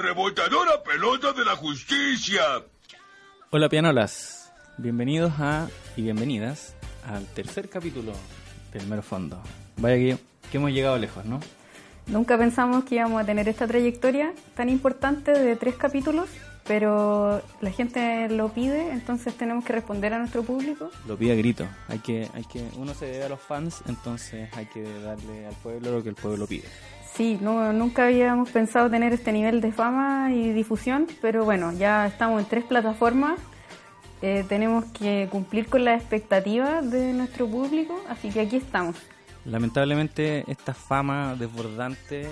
Rebotadora pelota de la justicia. Hola pianolas, bienvenidos a y bienvenidas al tercer capítulo del Mero Fondo. Vaya que, que hemos llegado lejos, ¿no? Nunca pensamos que íbamos a tener esta trayectoria tan importante de tres capítulos, pero la gente lo pide, entonces tenemos que responder a nuestro público. Lo pide a grito. Hay que, hay que, uno se debe a los fans, entonces hay que darle al pueblo lo que el pueblo pide. Sí, no, nunca habíamos pensado tener este nivel de fama y difusión, pero bueno, ya estamos en tres plataformas. Eh, tenemos que cumplir con las expectativas de nuestro público, así que aquí estamos. Lamentablemente esta fama desbordante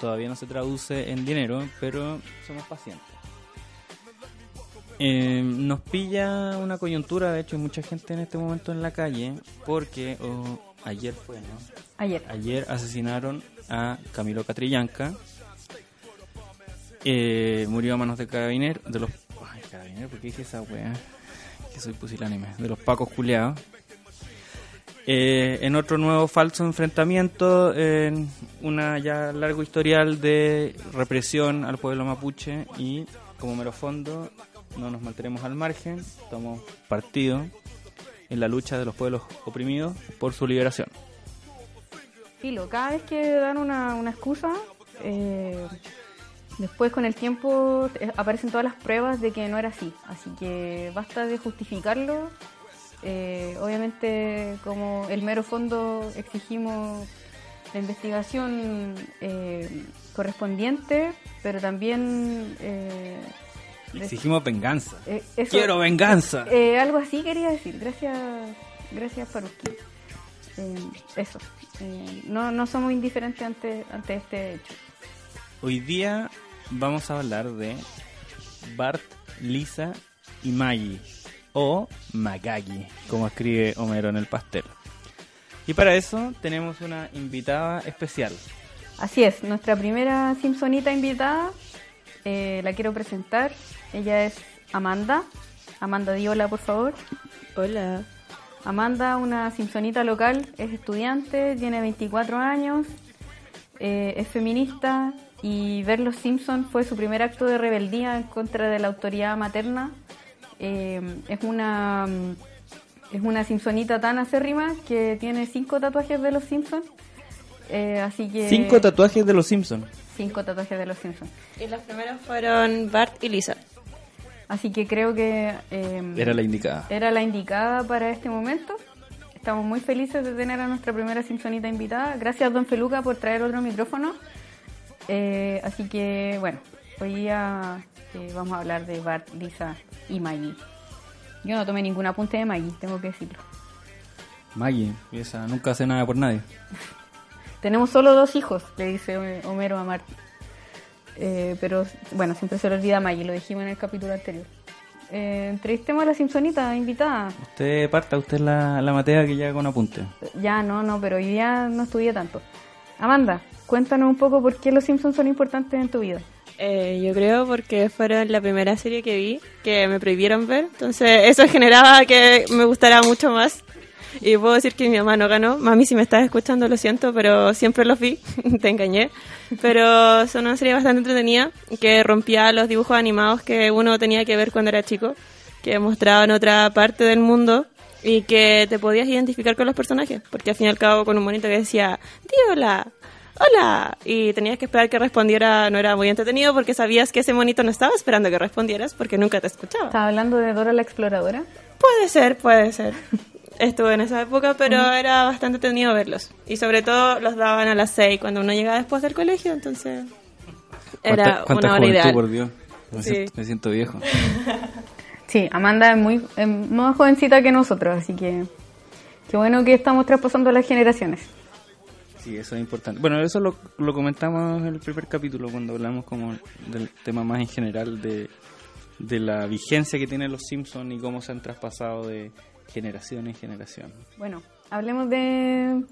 todavía no se traduce en dinero, pero somos pacientes. Eh, nos pilla una coyuntura, de hecho hay mucha gente en este momento en la calle, porque oh, ayer fue, ¿no? Ayer. Ayer asesinaron a Camilo Catrillanca. Eh, murió a manos de carabineros, de los... Ay, ¿por qué dije esa weá? Que soy pusilánime. De los pacos culeados. Eh, en otro nuevo falso enfrentamiento, en una ya largo historial de represión al pueblo mapuche y como mero fondo no nos mantenemos al margen, tomamos partido en la lucha de los pueblos oprimidos por su liberación. Filo, cada vez que dan una, una excusa, eh, después con el tiempo aparecen todas las pruebas de que no era así. Así que basta de justificarlo. Eh, obviamente, como el mero fondo, exigimos la investigación eh, correspondiente, pero también... eh, Exigimos venganza. eh, eso- Quiero venganza. algo así quería decir. Gracias, gracias Faruski. Eh, eso. Eh, no, no somos indiferentes ante, ante este hecho. Hoy día vamos a hablar de Bart, Lisa y Maggie, o Magagi, como escribe Homero en el pastel. Y para eso tenemos una invitada especial. Así es, nuestra primera Simpsonita invitada, eh, la quiero presentar. Ella es Amanda. Amanda Diola, por favor. Hola. Amanda, una Simpsonita local, es estudiante, tiene 24 años, eh, es feminista y ver Los Simpsons fue su primer acto de rebeldía en contra de la autoridad materna. Eh, es una mm, es una Simpsonita tan acérrima que tiene cinco tatuajes de Los Simpsons. Eh, así que Cinco tatuajes de los Simpsons. cinco tatuajes de Los Simpsons. Y los primeros fueron Bart y Lisa. Así que creo que eh, Era la indicada. era la indicada para este momento. Estamos muy felices de tener a nuestra primera Simpsonita invitada. Gracias, don Feluca, por traer otro micrófono. Eh, así que, bueno, hoy día eh, vamos a hablar de Bart, Lisa y Maggie. Yo no tomé ningún apunte de Maggie, tengo que decirlo. Maggie, esa nunca hace nada por nadie. Tenemos solo dos hijos, le dice Homero a Marty. Eh, pero bueno, siempre se le olvida a Maggie, lo dijimos en el capítulo anterior. Eh, entrevistemos a la Simpsonita invitada. Usted parta, usted es la, la matea que llega con apunte. Ya, no, no, pero hoy día no estudié tanto. Amanda, cuéntanos un poco por qué los Simpsons son importantes en tu vida. Eh, yo creo porque fueron la primera serie que vi que me prohibieron ver. Entonces eso generaba que me gustara mucho más. Y puedo decir que mi mamá no ganó. Mami, si me estás escuchando, lo siento, pero siempre los vi. Te engañé. Pero son una serie bastante entretenida que rompía los dibujos animados que uno tenía que ver cuando era chico. Que mostraban otra parte del mundo y que te podías identificar con los personajes. Porque al fin y al cabo, con un monito que decía, hola, hola. Y tenías que esperar que respondiera. No era muy entretenido porque sabías que ese monito no estaba esperando que respondieras porque nunca te escuchaba. ¿Estás hablando de Dora la Exploradora? Puede ser, puede ser. Estuve en esa época, pero era bastante entretenido verlos. Y sobre todo los daban a las 6 cuando uno llegaba después del colegio, entonces era ¿Cuánta, cuánta una hora juventud, ideal. por Dios? Me, Sí. siento, me siento viejo. Sí, Amanda es muy es más jovencita que nosotros, así que Qué bueno que estamos traspasando las generaciones. Sí, eso es importante. Bueno, eso lo, lo comentamos en el primer capítulo cuando hablamos como del tema más en general de, de la vigencia que tienen los Simpsons y cómo se han traspasado de generación en generación. Bueno, hablemos de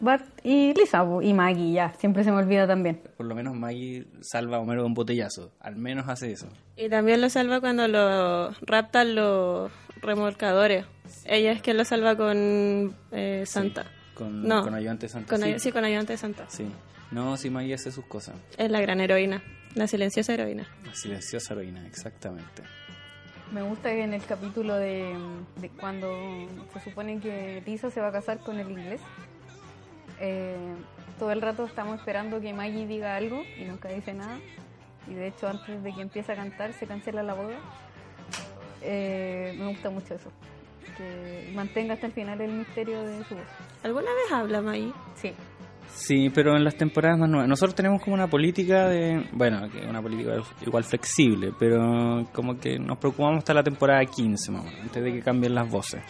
Bart y Lisa y Maggie, ya, siempre se me olvida también. Por lo menos Maggie salva a Homero de un botellazo. Al menos hace eso. Y también lo salva cuando lo raptan los remolcadores. Ella es quien lo salva con eh, Santa. Con, No. con ayudante Santa. Con sí. sí, con ayudante de Santa. Sí. No, sí, Maggie hace sus cosas. Es la gran heroína, la silenciosa heroína. La silenciosa heroína, exactamente. Me gusta que en el capítulo de, de cuando se supone que Lisa se va a casar con el inglés, eh, todo el rato estamos esperando que Maggie diga algo y nunca dice nada. Y de hecho antes de que empiece a cantar se cancela la boda. Eh, me gusta mucho eso. Que mantenga hasta el final el misterio de su voz. ¿Alguna vez habla Maggie? Sí. Sí, pero en las temporadas más nuevas. Nosotros tenemos como una política de. Bueno, una política igual flexible, pero como que nos preocupamos hasta la temporada 15, más o menos, antes de que cambien las voces.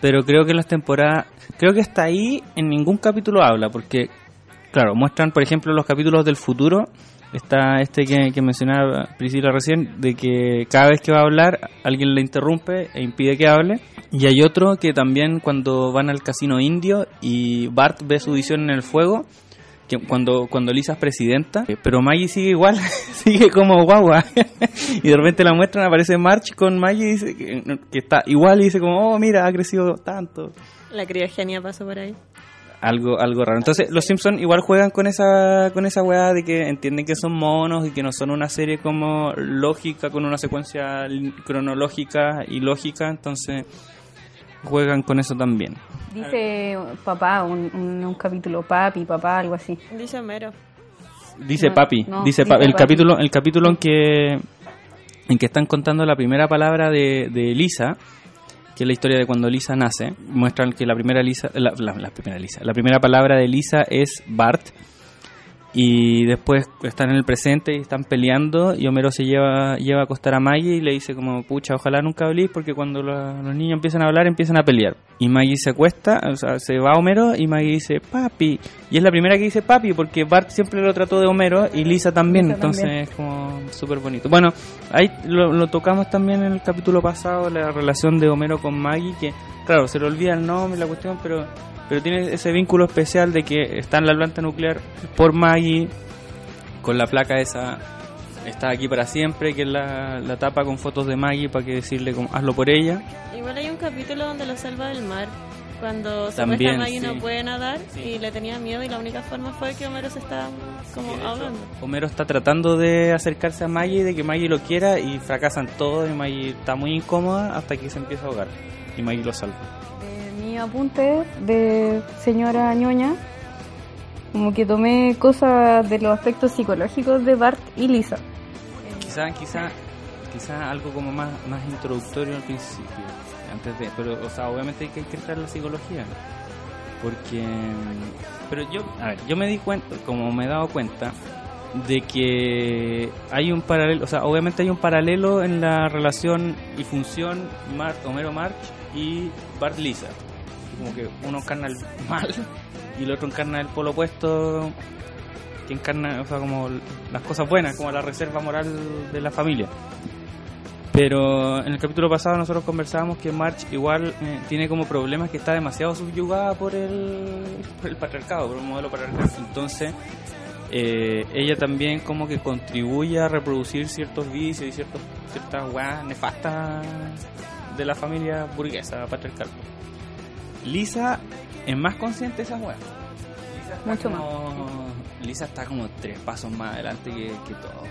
Pero creo que las temporadas. Creo que hasta ahí en ningún capítulo habla, porque, claro, muestran, por ejemplo, los capítulos del futuro. Está este que, que mencionaba Priscila recién, de que cada vez que va a hablar, alguien le interrumpe e impide que hable. Y hay otro que también cuando van al casino indio y Bart ve su visión en el fuego, que cuando, cuando Lisa es presidenta, eh, pero Maggie sigue igual, sigue como guagua. y de repente la muestran, aparece March con Maggie y dice que, que está igual y dice como, oh, mira, ha crecido tanto. La criogenia pasó por ahí. Algo, algo raro. Entonces, los Simpsons igual juegan con esa, con esa weá de que entienden que son monos y que no son una serie como lógica, con una secuencia cronológica y lógica, entonces juegan con eso también. Dice papá, un, un, un capítulo, papi, papá, algo así. Dice Homero. Dice No, papi, no, dice, dice pa- el papi. capítulo, el capítulo en que en que están contando la primera palabra de, de Lisa, que es la historia de cuando Lisa nace, muestran que la primera Lisa, la, la- primera Lisa, la primera palabra de Lisa es Bart y después están en el presente y están peleando y Homero se lleva lleva a acostar a Maggie y le dice como pucha ojalá nunca hablís porque cuando la- los niños empiezan a hablar empiezan a pelear y Maggie se acuesta o sea se va a Homero y Maggie dice papi y es la primera que dice papi porque Bart siempre lo trató de Homero y Lisa también Lisa entonces también. es como súper bonito. Bueno ahí lo, lo tocamos también en el capítulo pasado la relación de Homero con Maggie que claro se le olvida el nombre la cuestión pero pero tiene ese vínculo especial de que está en la planta nuclear por Maggie, con la placa esa, está aquí para siempre, que es la, la tapa con fotos de Maggie para que decirle como, hazlo por ella. Igual hay un capítulo donde lo salva del mar. Cuando También, Maggie sí. no puede nadar Sí. y le tenía miedo y la única forma fue que Homero se estaba como hecho, ahogando. Homero está tratando de acercarse a Maggie, de que Maggie lo quiera y fracasan todos y Maggie está muy incómoda hasta que se empieza a ahogar y Maggie lo salva. De mi apunte de señora ñoña, como que tomé cosas de los aspectos psicológicos de Bart y Lisa. Quizá, quizá, quizá algo como más, más introductorio al principio, antes de, pero, o sea, obviamente hay que, entrar en la psicología, porque, pero yo, a ver, yo me di cuenta, como me he dado cuenta, de que hay un paralelo, o sea, obviamente hay un paralelo en la relación y función Mar Homero March y Bart Lisa, como que uno encarna el mal y el otro encarna el polo opuesto que encarna, o sea, como las cosas buenas, como la reserva moral de la familia. Pero en el capítulo pasado nosotros conversábamos que March igual eh, tiene como problemas que está demasiado subyugada por el, por el patriarcado, por el modelo patriarcal. Entonces, eh, ella también como que contribuye a reproducir ciertos vicios y ciertos, ciertas weas nefastas de la familia burguesa patriarcal. Lisa es más consciente de esas weas. Lisa está Mucho más. como- Lisa está como tres pasos más adelante que, que todo.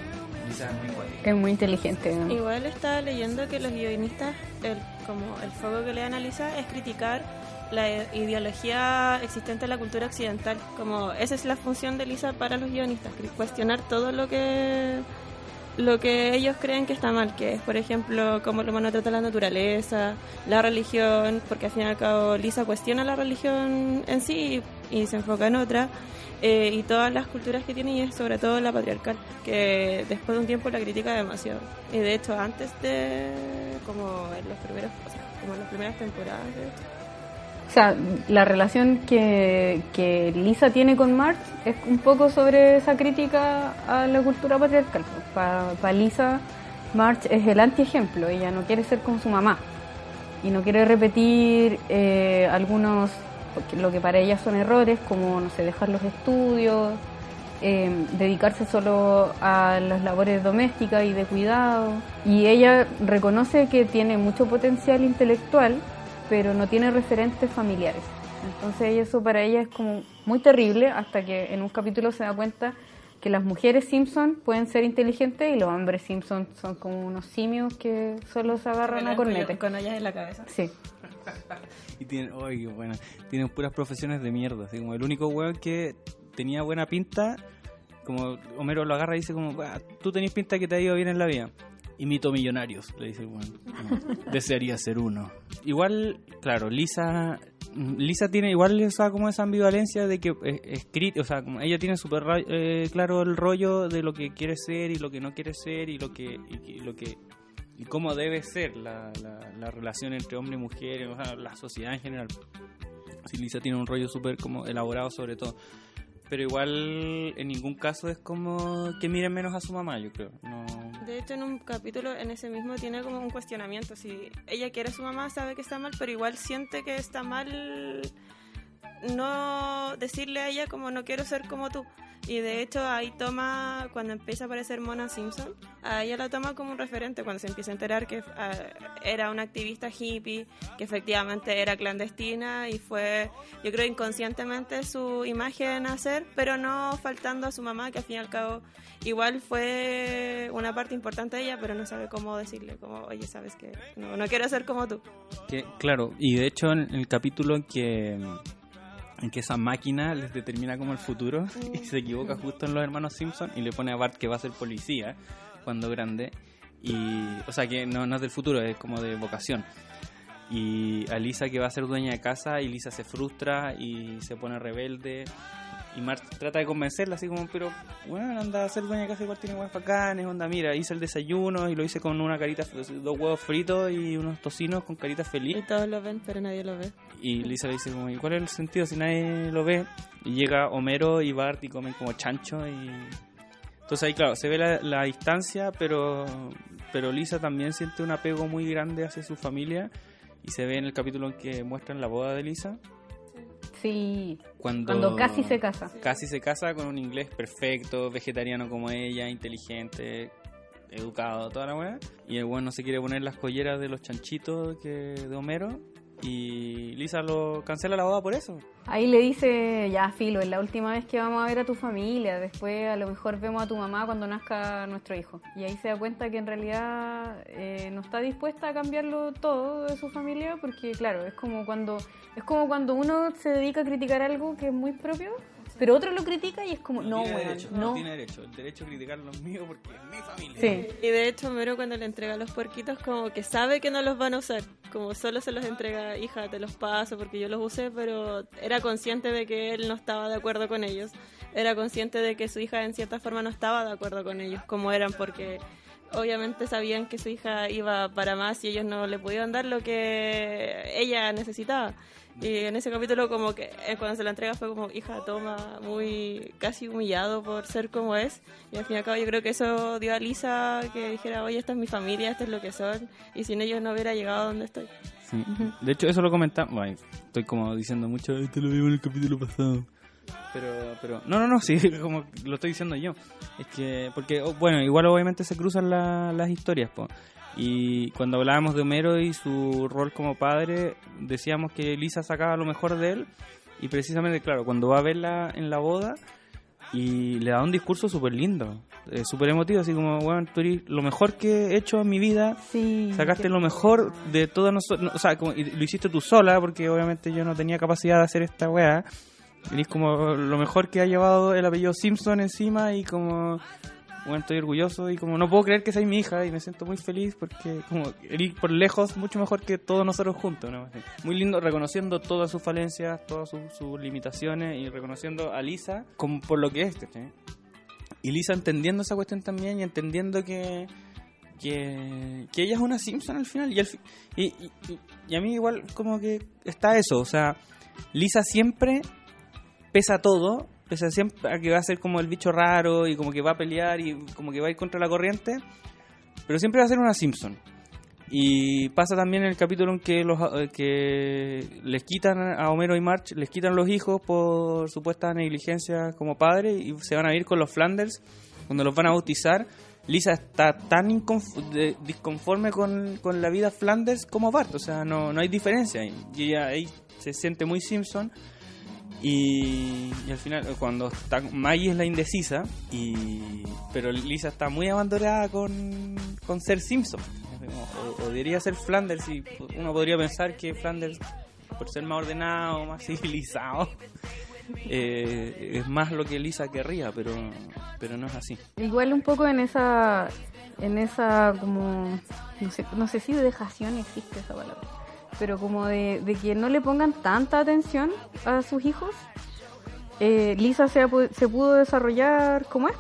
Lisa es muy cuática. Es muy inteligente. ¿no? Igual estaba leyendo que los guionistas, el, como el foco que le dan a Lisa es criticar la ideología existente en la cultura occidental. Como esa es la función de Lisa para los guionistas, cuestionar todo lo que lo que ellos creen que está mal, que es, por ejemplo, cómo el humano trata la naturaleza, la religión, porque al fin y al cabo Lisa cuestiona la religión en sí y, se enfoca en otra, eh, y todas las culturas que tiene, y es sobre todo la patriarcal, que después de un tiempo la critica demasiado. Y de hecho, antes de, como en los primeros, o sea, como en las primeras temporadas, de O sea, la relación que, Lisa tiene con Marge es un poco sobre esa crítica a la cultura patriarcal. Para Lisa, Marge es el antiejemplo. Ella no quiere ser como su mamá y no quiere repetir eh, algunos, lo que para ella son errores, como, no sé, dejar los estudios, eh, dedicarse solo a las labores domésticas y de cuidado. Y ella reconoce que tiene mucho potencial intelectual, pero no tiene referentes familiares. Entonces eso para ella es como muy terrible hasta que en un capítulo se da cuenta que las mujeres Simpson pueden ser inteligentes y los hombres Simpson son como unos simios que solo se agarran a cornetes. Con ellas en la cabeza. Sí. y tienen, oye, bueno, tienen puras profesiones de mierda. Así como el único weón que tenía buena pinta, como Homero lo agarra y dice como, tú tenés pinta que te ha ido bien en la vida. Imito millonarios, le dice el weón. Desearía ser uno. Igual, claro, Lisa Lisa tiene igual esa como esa ambivalencia de que escrito, o sea, ella tiene súper eh, claro el rollo de lo que quiere ser y lo que no quiere ser y lo que y, lo que y cómo debe ser la, la, relación entre hombre y mujer, o sea, la sociedad en general. Sí, Lisa tiene un rollo súper como elaborado sobre todo pero igual en ningún caso es como que miren menos a su mamá, yo creo. No... De hecho, en un capítulo, en ese mismo, tiene como un cuestionamiento. Si ella quiere a su mamá, sabe que está mal, pero igual siente que está mal no decirle a ella como no quiero ser como tú. Y de hecho ahí toma, cuando empieza a aparecer Mona Simpson, a ella la toma como un referente cuando se empieza a enterar que ah, era una activista hippie, que efectivamente era clandestina y fue, yo creo, inconscientemente su imagen a hacer, pero no faltando a su mamá, que al fin y al cabo igual fue una parte importante de ella, pero no sabe cómo decirle, como, oye, sabes que no, no quiero ser como tú. Que, claro, y de hecho en el capítulo que en que esa máquina les determina como el futuro y se equivoca justo en los hermanos Simpson y le pone a Bart que va a ser policía cuando grande. Y o sea que no, no es del futuro es como de vocación. Y a Lisa que va a ser dueña de casa y Lisa se frustra y se pone rebelde y Mart trata de convencerla así como, pero bueno, anda a ser dueña de casa igual tiene huevos bacanes, onda, mira, hice el desayuno y lo hice con una carita, dos huevos fritos y unos tocinos con carita feliz. Y todos lo ven, pero nadie lo ve. Y Lisa le dice como, ¿y cuál es el sentido si nadie lo ve? Y llega Homero y Bart y comen como chancho y... Entonces ahí, claro, se ve la, la distancia, pero, pero Lisa también siente un apego muy grande hacia su familia y se ve en el capítulo en que muestran la boda de Lisa Sí, cuando, casi se casa. Casi se casa con un inglés perfecto, vegetariano como ella, inteligente, educado, toda la weá. Y el bueno se quiere poner las colleras de los chanchitos que de Homero y Lisa lo cancela la boda por eso. Ahí le dice, ya Filo, es la última vez que vamos a ver a tu familia, después a lo mejor vemos a tu mamá cuando nazca nuestro hijo. Y ahí se da cuenta que en realidad eh, no está dispuesta a cambiarlo todo de su familia, porque claro, es como cuando es como cuando uno se dedica a criticar algo que es muy propio pero otro lo critica y es como, no, bueno, no. no. tiene derecho, el derecho a criticar los míos porque es mi familia. Sí. Y de hecho, Mero cuando le entrega los puerquitos, como que sabe que no los van a usar. Como solo se los entrega, hija, te los paso porque yo los usé, pero era consciente de que él no estaba de acuerdo con ellos. Era consciente de que su hija en cierta forma no estaba de acuerdo con ellos, como eran, porque obviamente sabían que su hija iba para más y ellos no le podían dar lo que ella necesitaba. Y en ese capítulo como que eh, cuando se la entrega fue como, hija, toma, muy casi humillado por ser como es. Y al fin y al cabo yo creo que eso dio a Lisa que dijera, oye, esta es mi familia, esto es lo que son. Y sin ellos no hubiera llegado a donde estoy. Sí. De hecho, eso lo comentamos. Bueno, estoy como diciendo mucho, esto lo vimos en el capítulo pasado. Pero, pero, no, no, no, sí, como lo estoy diciendo yo. Es que, porque, bueno, igual obviamente se cruzan las historias, pues. Y cuando hablábamos de Homero y su rol como padre, decíamos que Lisa sacaba lo mejor de él. Y precisamente, claro, cuando va a verla en la boda y le da un discurso súper lindo, eh, súper emotivo, así como, bueno, tú eres lo mejor que he hecho en mi vida. Sí, sacaste lo mejor de todas nosotros. o sea, como, lo hiciste tú sola, porque obviamente yo no tenía capacidad de hacer esta weá. Eres como lo mejor que ha llevado el apellido Simpson encima y como bueno, estoy orgulloso y como no puedo creer que seas mi hija y me siento muy feliz porque como eres por lejos mucho mejor que todos nosotros juntos, ¿no? Muy lindo reconociendo todas sus falencias, todas sus, limitaciones y reconociendo a Lisa como por lo que es, Y Lisa entendiendo esa cuestión también y entendiendo que que, que ella es una Simpson al final. Y, al fi- y, y- y- y a mí igual como que está eso, o sea, Lisa siempre pesa todo, pesa siempre a que va a ser como el bicho raro y como que va a pelear y como que va a ir contra la corriente, pero siempre va a ser una Simpson. Y pasa también en el capítulo en que, los, eh, que les quitan a Homero y March, les quitan los hijos por supuesta negligencia como padre y se van a ir con los Flanders cuando los van a bautizar. Lisa está tan disconforme con, con la vida Flanders como Bart, o sea, no, no hay diferencia. Y ella ahí se siente muy Simpson. Y, al final, cuando está Maggie es la indecisa, y, pero Lisa está muy abandonada con, con ser Simpson. O, debería ser Flanders, y uno podría pensar que Flanders, por ser más ordenado, más civilizado, eh, es más lo que Lisa querría, pero, pero no es así. Igual un poco en esa, en esa como, no sé, no sé si dejación existe esa palabra, pero como de, de que no le pongan tanta atención a sus hijos, eh, Lisa se, se pudo desarrollar como es,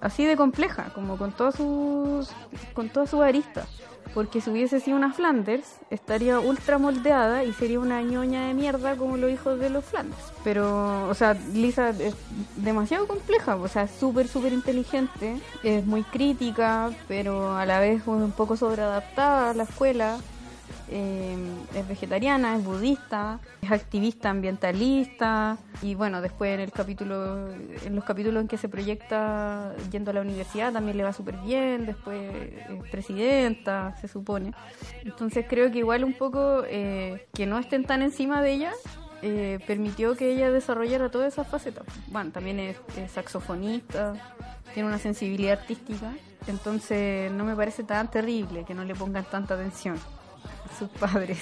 así de compleja, como con todas sus, con todas sus aristas. Porque si hubiese sido una Flanders, estaría ultra moldeada y sería una ñoña de mierda como los hijos de los Flanders. Pero, o sea, Lisa es demasiado compleja, o sea, es súper, súper inteligente, es muy crítica, pero a la vez un poco sobreadaptada a la escuela. Eh, es vegetariana, es budista, es activista ambientalista y bueno, después en el capítulo, en los capítulos en que se proyecta yendo a la universidad también le va súper bien, después es presidenta, se supone. Entonces creo que igual un poco eh, que no estén tan encima de ella eh, permitió que ella desarrollara todas esas facetas. Bueno, también es, es saxofonista, tiene una sensibilidad artística, entonces no me parece tan terrible que no le pongan tanta atención sus padres.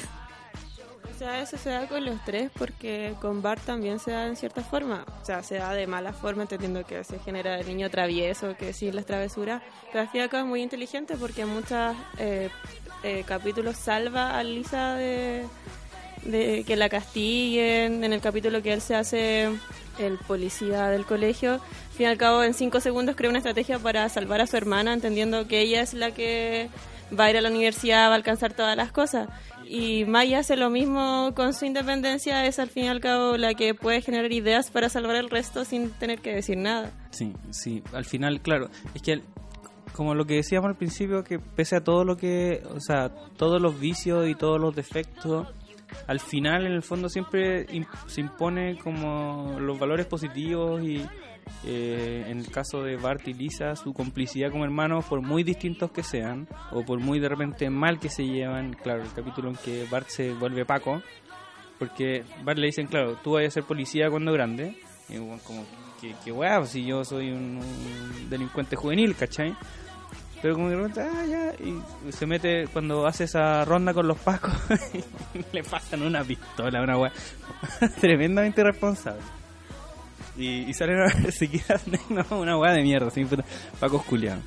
O sea, eso se da con los tres porque con Bart también se da en cierta forma. O sea, se da de mala forma, entendiendo que se genera el niño travieso, que sí las travesuras. Pero al fin y al cabo es muy inteligente porque en muchos eh, eh, capítulos salva a Lisa de, de que la castiguen. En el capítulo que él se hace el policía del colegio, al fin y al cabo en cinco segundos crea una estrategia para salvar a su hermana, entendiendo que ella es la que va a ir a la universidad, va a alcanzar todas las cosas. Y Maya hace lo mismo con su independencia, es al fin y al cabo la que puede generar ideas para salvar el resto sin tener que decir nada. Sí, sí, al final, claro, es que como lo que decíamos al principio, que pese a todo lo que, o sea, todos los vicios y todos los defectos, al final en el fondo siempre se impone como los valores positivos y eh, en el caso de Bart y Lisa, su complicidad como hermanos, por muy distintos que sean, o por muy de repente mal que se llevan, claro, el capítulo en que Bart se vuelve Paco, porque Bart le dicen, claro, tú vas a ser policía cuando grande, y weón como, que, que weá, pues, si yo soy un, un delincuente juvenil, ¿cachai? Pero como de repente, ah, ya, y se mete cuando hace esa ronda con los pacos, le pasan una pistola, una weá tremendamente irresponsable. Y, y salen a se no, una weá de mierda, puta, pacos culiados.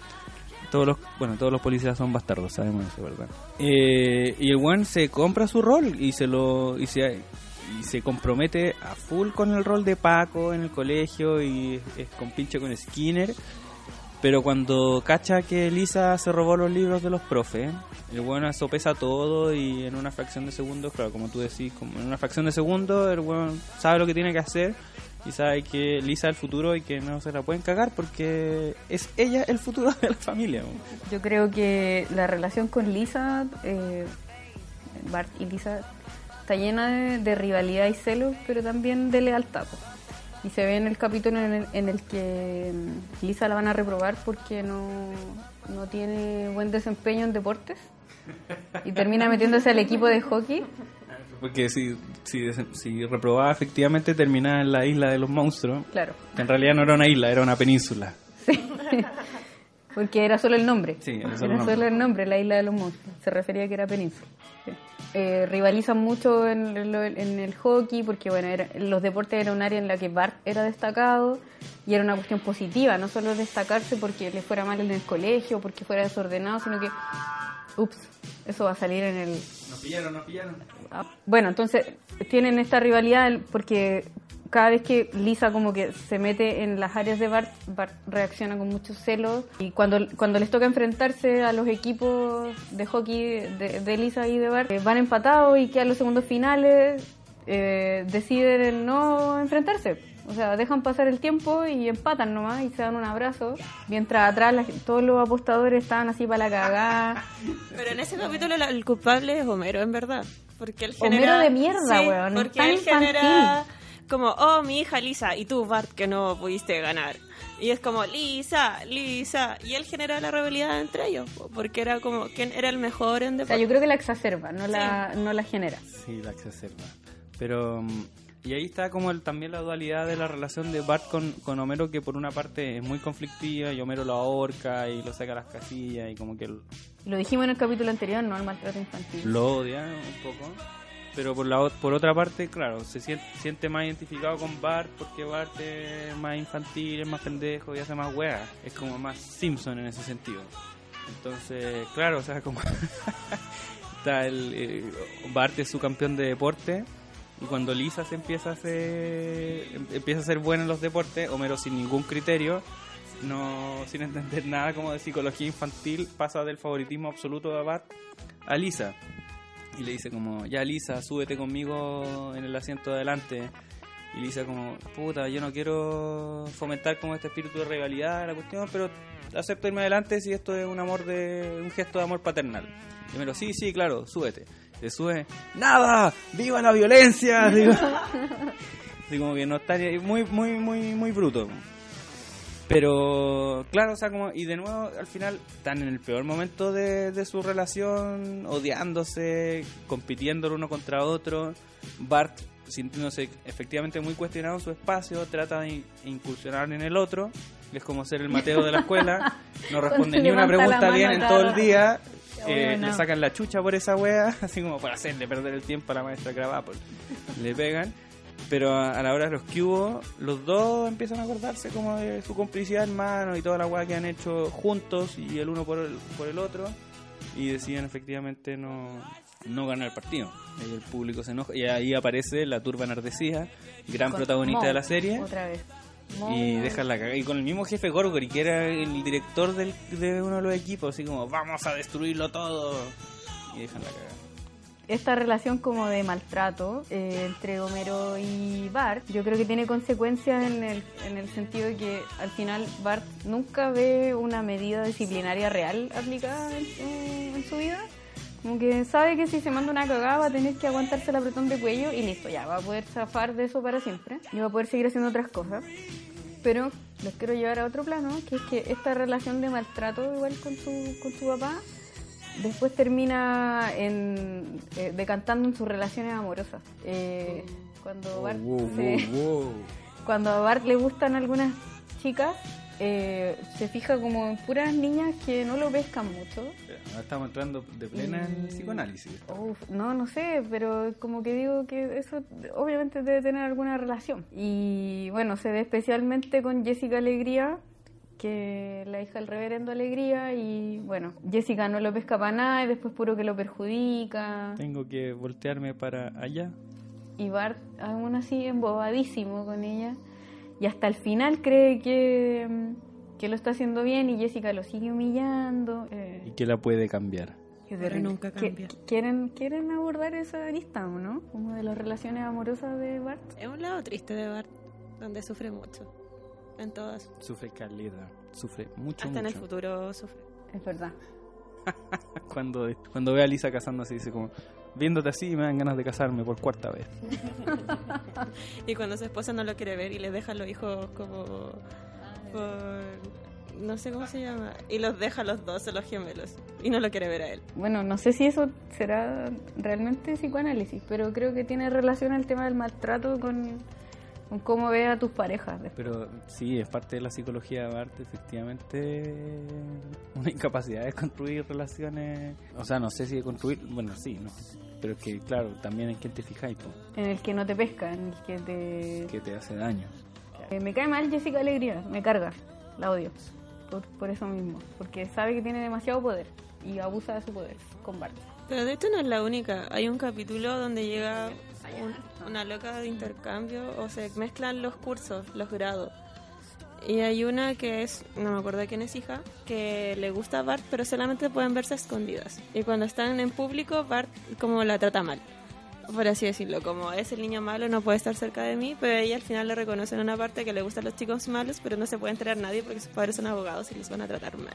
Todos los, bueno, todos los policías son bastardos, sabemos eso, ¿verdad? Eh, y el weón se compra su rol y se lo y se, y se compromete a full con el rol de Paco en el colegio y es con pinche con Skinner. Pero cuando cacha que Lisa se robó los libros de los profes, el weón sopesa todo y en una fracción de segundos, claro, como tú decís, como en una fracción de segundos, el weón sabe lo que tiene que hacer y sabe que Lisa el futuro y que no se la pueden cagar porque es ella el futuro de la familia. Yo creo que la relación con Lisa, eh, Bart y Lisa, está llena de, rivalidad y celos, pero también de lealtad. Y se ve en el capítulo en el, en el que mm, Lisa la van a reprobar porque no, no tiene buen desempeño en deportes y termina metiéndose al equipo de hockey. Porque si, si, si reprobaba efectivamente terminaba en la isla de los monstruos, Claro, que en realidad no era una isla, era una península. porque era solo el nombre. Sí, era solo el Era nombre. solo el nombre, la isla de los monstruos. Se refería a que era península. sí. Eh, rivalizan mucho en, en lo- en el hockey porque bueno, era- los deportes era un área en la que Bart era destacado y era una cuestión positiva, no solo destacarse porque le fuera mal en el colegio, porque fuera desordenado, sino que, ups, eso va a salir en el, Nos pillaron, nos pillaron. Ah, Bueno, entonces tienen esta rivalidad porque cada vez que Lisa como que se mete en las áreas de Bart, Bart reacciona con muchos celos y cuando, cuando les toca enfrentarse a los equipos de hockey de, de Lisa y de Bart, eh, van empatados y que a los segundos finales eh, deciden no enfrentarse. O sea, dejan pasar el tiempo y empatan nomás y se dan un abrazo. Mientras atrás la- todos los apostadores estaban así para la cagada. Pero en ese capítulo la- el culpable es Homero, en verdad. Porque él Homero genera... de mierda, Sí, weón, Porque tan él genera como, oh, mi hija Lisa, y tú, Bart, que no pudiste ganar. Y es como, Lisa, Lisa. Y él genera la rivalidad entre ellos. po, Porque era como, ¿quién era el mejor en O sea, deporte? yo creo que la exacerba, no la, no la genera. Sí, la exacerba. Pero. Y ahí está como el- también la dualidad de la relación de Bart con, con Homero, que por una parte es muy conflictiva y Homero lo ahorca y lo saca a las casillas y como que l- Lo dijimos en el capítulo anterior, no el maltrato infantil. lo odia un poco. Pero por, la, por otra parte, claro, se siente, siente más identificado con Bart porque Bart es más infantil, es más pendejo y hace más weas. Es como más Simpson en ese sentido. Entonces, claro, o sea, como está el eh, Bart es su campeón de deporte y cuando Lisa se empieza a hacer em- empieza a ser buena en los deportes, Homero sin ningún criterio, no sin entender nada como de psicología infantil, pasa del favoritismo absoluto de Bart a Lisa y le dice como, ya Lisa, súbete conmigo en el asiento de adelante. Y Lisa como, puta, yo no quiero fomentar como este espíritu de rivalidad, la cuestión, pero acepto irme adelante si esto es un amor de, un gesto de amor paternal. Y me sí, sí, claro, súbete. Le sube, nada, viva la violencia. Digo, así como que no está muy, muy, muy, muy bruto. Pero, claro, o sea, como, y de nuevo, al final, están en el peor momento de, de su relación, odiándose, compitiendo el uno contra otro. Bart, sintiéndose efectivamente muy cuestionado en su espacio, trata de in- incursionar en el otro, es como ser el Mateo de la escuela, no responde ni una pregunta bien en todo el día, eh, le sacan la chucha por esa wea, así como para hacerle perder el tiempo a la maestra Krabappel. Le pegan. Pero a, a la hora de los que hubo, los dos empiezan a acordarse como de su complicidad hermano y toda la weá que han hecho juntos y el uno por el, por el otro y deciden efectivamente no, no ganar el partido. Y el público se enoja y ahí aparece la turba enardecida, gran Con protagonista de la serie Otra vez. Y Moe. dejan la cagada. Y con el mismo jefe Gorgory, que era el director del, de uno de los equipos, así como, vamos a destruirlo todo. Y dejan la cagada. esta relación como de maltrato eh, entre Homero y Bart, yo creo que tiene consecuencias en el, en el sentido de que al final Bart nunca ve una medida disciplinaria real aplicada en, su- en su vida. Como que sabe que si se manda una cagada va a tener que aguantarse el apretón de cuello y listo, ya va a poder zafar de eso para siempre y va a poder seguir haciendo otras cosas. Pero los quiero llevar a otro plano, que es que esta relación de maltrato igual con su, con su papá después termina en, eh, decantando en sus relaciones amorosas. Eh, cuando, Bart se- cuando a Bart le gustan algunas chicas, eh, se fija como en puras niñas que no lo pescan mucho. Ahora estamos entrando de plena en psicoanálisis. Uf, no, no sé, pero como que digo que eso obviamente debe tener alguna relación. Y bueno, se ve especialmente con Jessica Alegría, que la hija del reverendo Alegría, y bueno, Jessica no lo pesca para nada y después puro que lo perjudica. Tengo que voltearme para allá. Y Bart aún así embobadísimo con ella. Y hasta el final cree que, mm, que lo está haciendo bien y Jessica lo sigue humillando. eh, Y que la puede cambiar. que Pero nunca cambia. quieren, quieren abordar esa arista, ¿o ¿no? Como de las relaciones amorosas de Bart. Es un lado triste de Bart, donde sufre mucho. En todas. Sufre caleta. Sufre mucho, Hasta en el mucho. futuro sufre. Es verdad. Cuando, cuando ve a Lisa casándose, dice como, viéndote así me dan ganas de casarme por cuarta vez. Y cuando su esposa no lo quiere ver y le deja a los hijos como por no sé cómo se llama y los deja a los dos a los gemelos y no lo quiere ver a él. Bueno, no sé si eso será realmente psicoanálisis, pero creo que tiene relación el tema del maltrato con, con cómo ve a tus parejas. después. Pero sí, es parte de la psicología de Bart, efectivamente, una incapacidad de construir relaciones. O sea, no sé si de construir, bueno, sí, no. Pero es que, claro, también en quién te fijáis, po, En el que no te pesca, en el que te... que te hace daño. Eh, me cae mal Jessica Alegría, me carga, la odio. Por, por eso mismo, porque sabe que tiene demasiado poder y abusa de su poder con Bart. Pero de hecho no es la única. Hay un capítulo donde llega un- una loca de intercambio o se mezclan los cursos, los grados. Y hay una que es, no me acuerdo de quién es hija, que le gusta a Bart, pero solamente pueden verse a escondidas. Y cuando están en público, Bart como la trata mal. Por así decirlo, como es el niño malo, no puede estar cerca de mí, pero ella al final le reconoce en una parte que le gustan los chicos malos, pero no se puede enterar nadie porque sus padres son abogados y les van a tratar mal.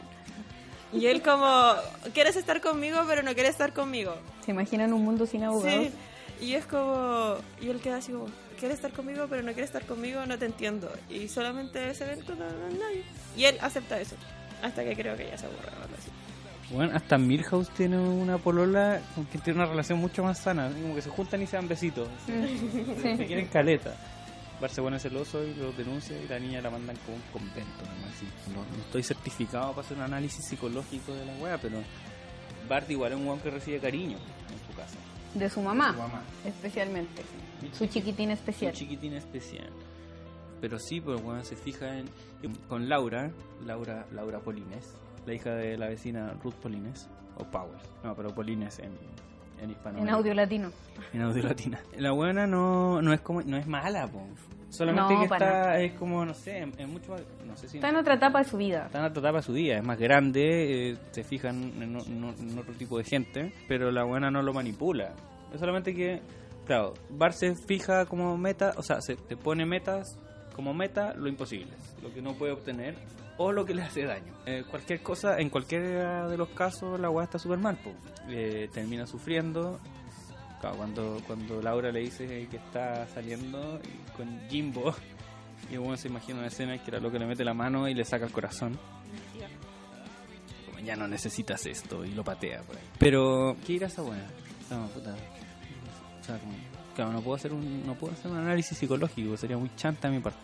Y él como, quieres estar conmigo, pero no quieres estar conmigo. ¿Se imaginan un mundo sin abogados? Sí, y es como. Y él queda así como: Quiere estar conmigo, pero no quiere estar conmigo, no te entiendo. Y solamente se ven con nadie. Y él acepta eso. Hasta que creo que ya se aburre o algo así. Bueno, hasta Milhouse tiene una polola con quien tiene una relación mucho más sana. Como que se juntan y se dan besitos. Se quieren caleta. Bart se pone celoso y lo denuncia y la niña la mandan como un convento. ¿no? Así, no, no estoy certificado para hacer un análisis psicológico de la wea, pero Bart igual es un weón que recibe cariño su. De su mamá, Su especialmente. Su chiquitín especial. Un chiquitín especial. Pero sí, pues bueno, se fija en con Laura, Laura, Laura Polines, la hija de la vecina Ruth Polines, o Powers. No, pero Polines en, en hispano. En audio latino. En audio latina. La buena no, no es como no es mala, po. Solamente No, que está es como no sé, es mucho más- no sé si Está en otra etapa de su vida. está en otra etapa de su día, es más grande, eh, se fijan en, otro tipo de gente, pero la buena no lo manipula. Es solamente que, claro, Bar se fija como meta, o sea, se te pone metas como meta lo imposible, lo que no puede obtener o lo que le hace daño. Eh, cualquier cosa, en cualquiera de los casos, la weá está súper mal, po. Eh, termina sufriendo. Claro, cuando, cuando Laura le dice que está saliendo con Jimbo y uno se imagina una escena que era lo que le mete la mano y le saca el corazón. Ya no necesitas esto y lo patea por ahí. Pero, ¿qué irá esa buena? No, puta. O sea, como, claro, no puedo hacer un, no puedo hacer un análisis psicológico, sería muy chanta de mi parte.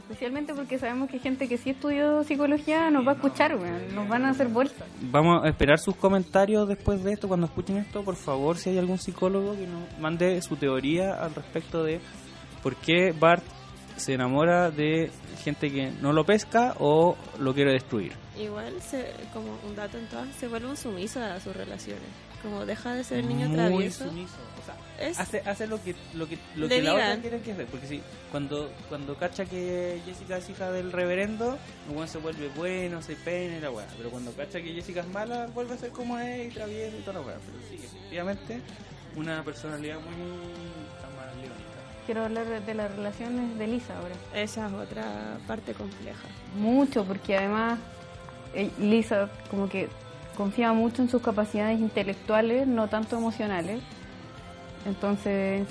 Especialmente porque sabemos que gente que sí estudió psicología nos va a escuchar, weón. Nos van a hacer bolsa. Vamos a esperar sus comentarios después de esto, cuando escuchen esto, por favor, si hay algún psicólogo que nos mande su teoría al respecto de por qué Bart se enamora de gente que no lo pesca o lo quiere destruir. Igual, se, como un dato en todas, se vuelve un sumiso a sus relaciones. Como deja de ser el niño Muy travieso. sumiso. O sea, Es- hace, hace lo que lo que, lo que la otra quiere que hacer. Porque si cuando, cuando cacha que Jessica es hija del reverendo, el weón se vuelve bueno, se peina y la weá. Pero cuando cacha que Jessica es mala, vuelve a ser como es y travieso y toda la weá. Pero sí, efectivamente, una personalidad muy. Quiero hablar de- de las relaciones de Lisa ahora. Esa es otra parte compleja. Mucho, porque además eh, Lisa como que confía mucho en sus capacidades intelectuales, no tanto emocionales. Entonces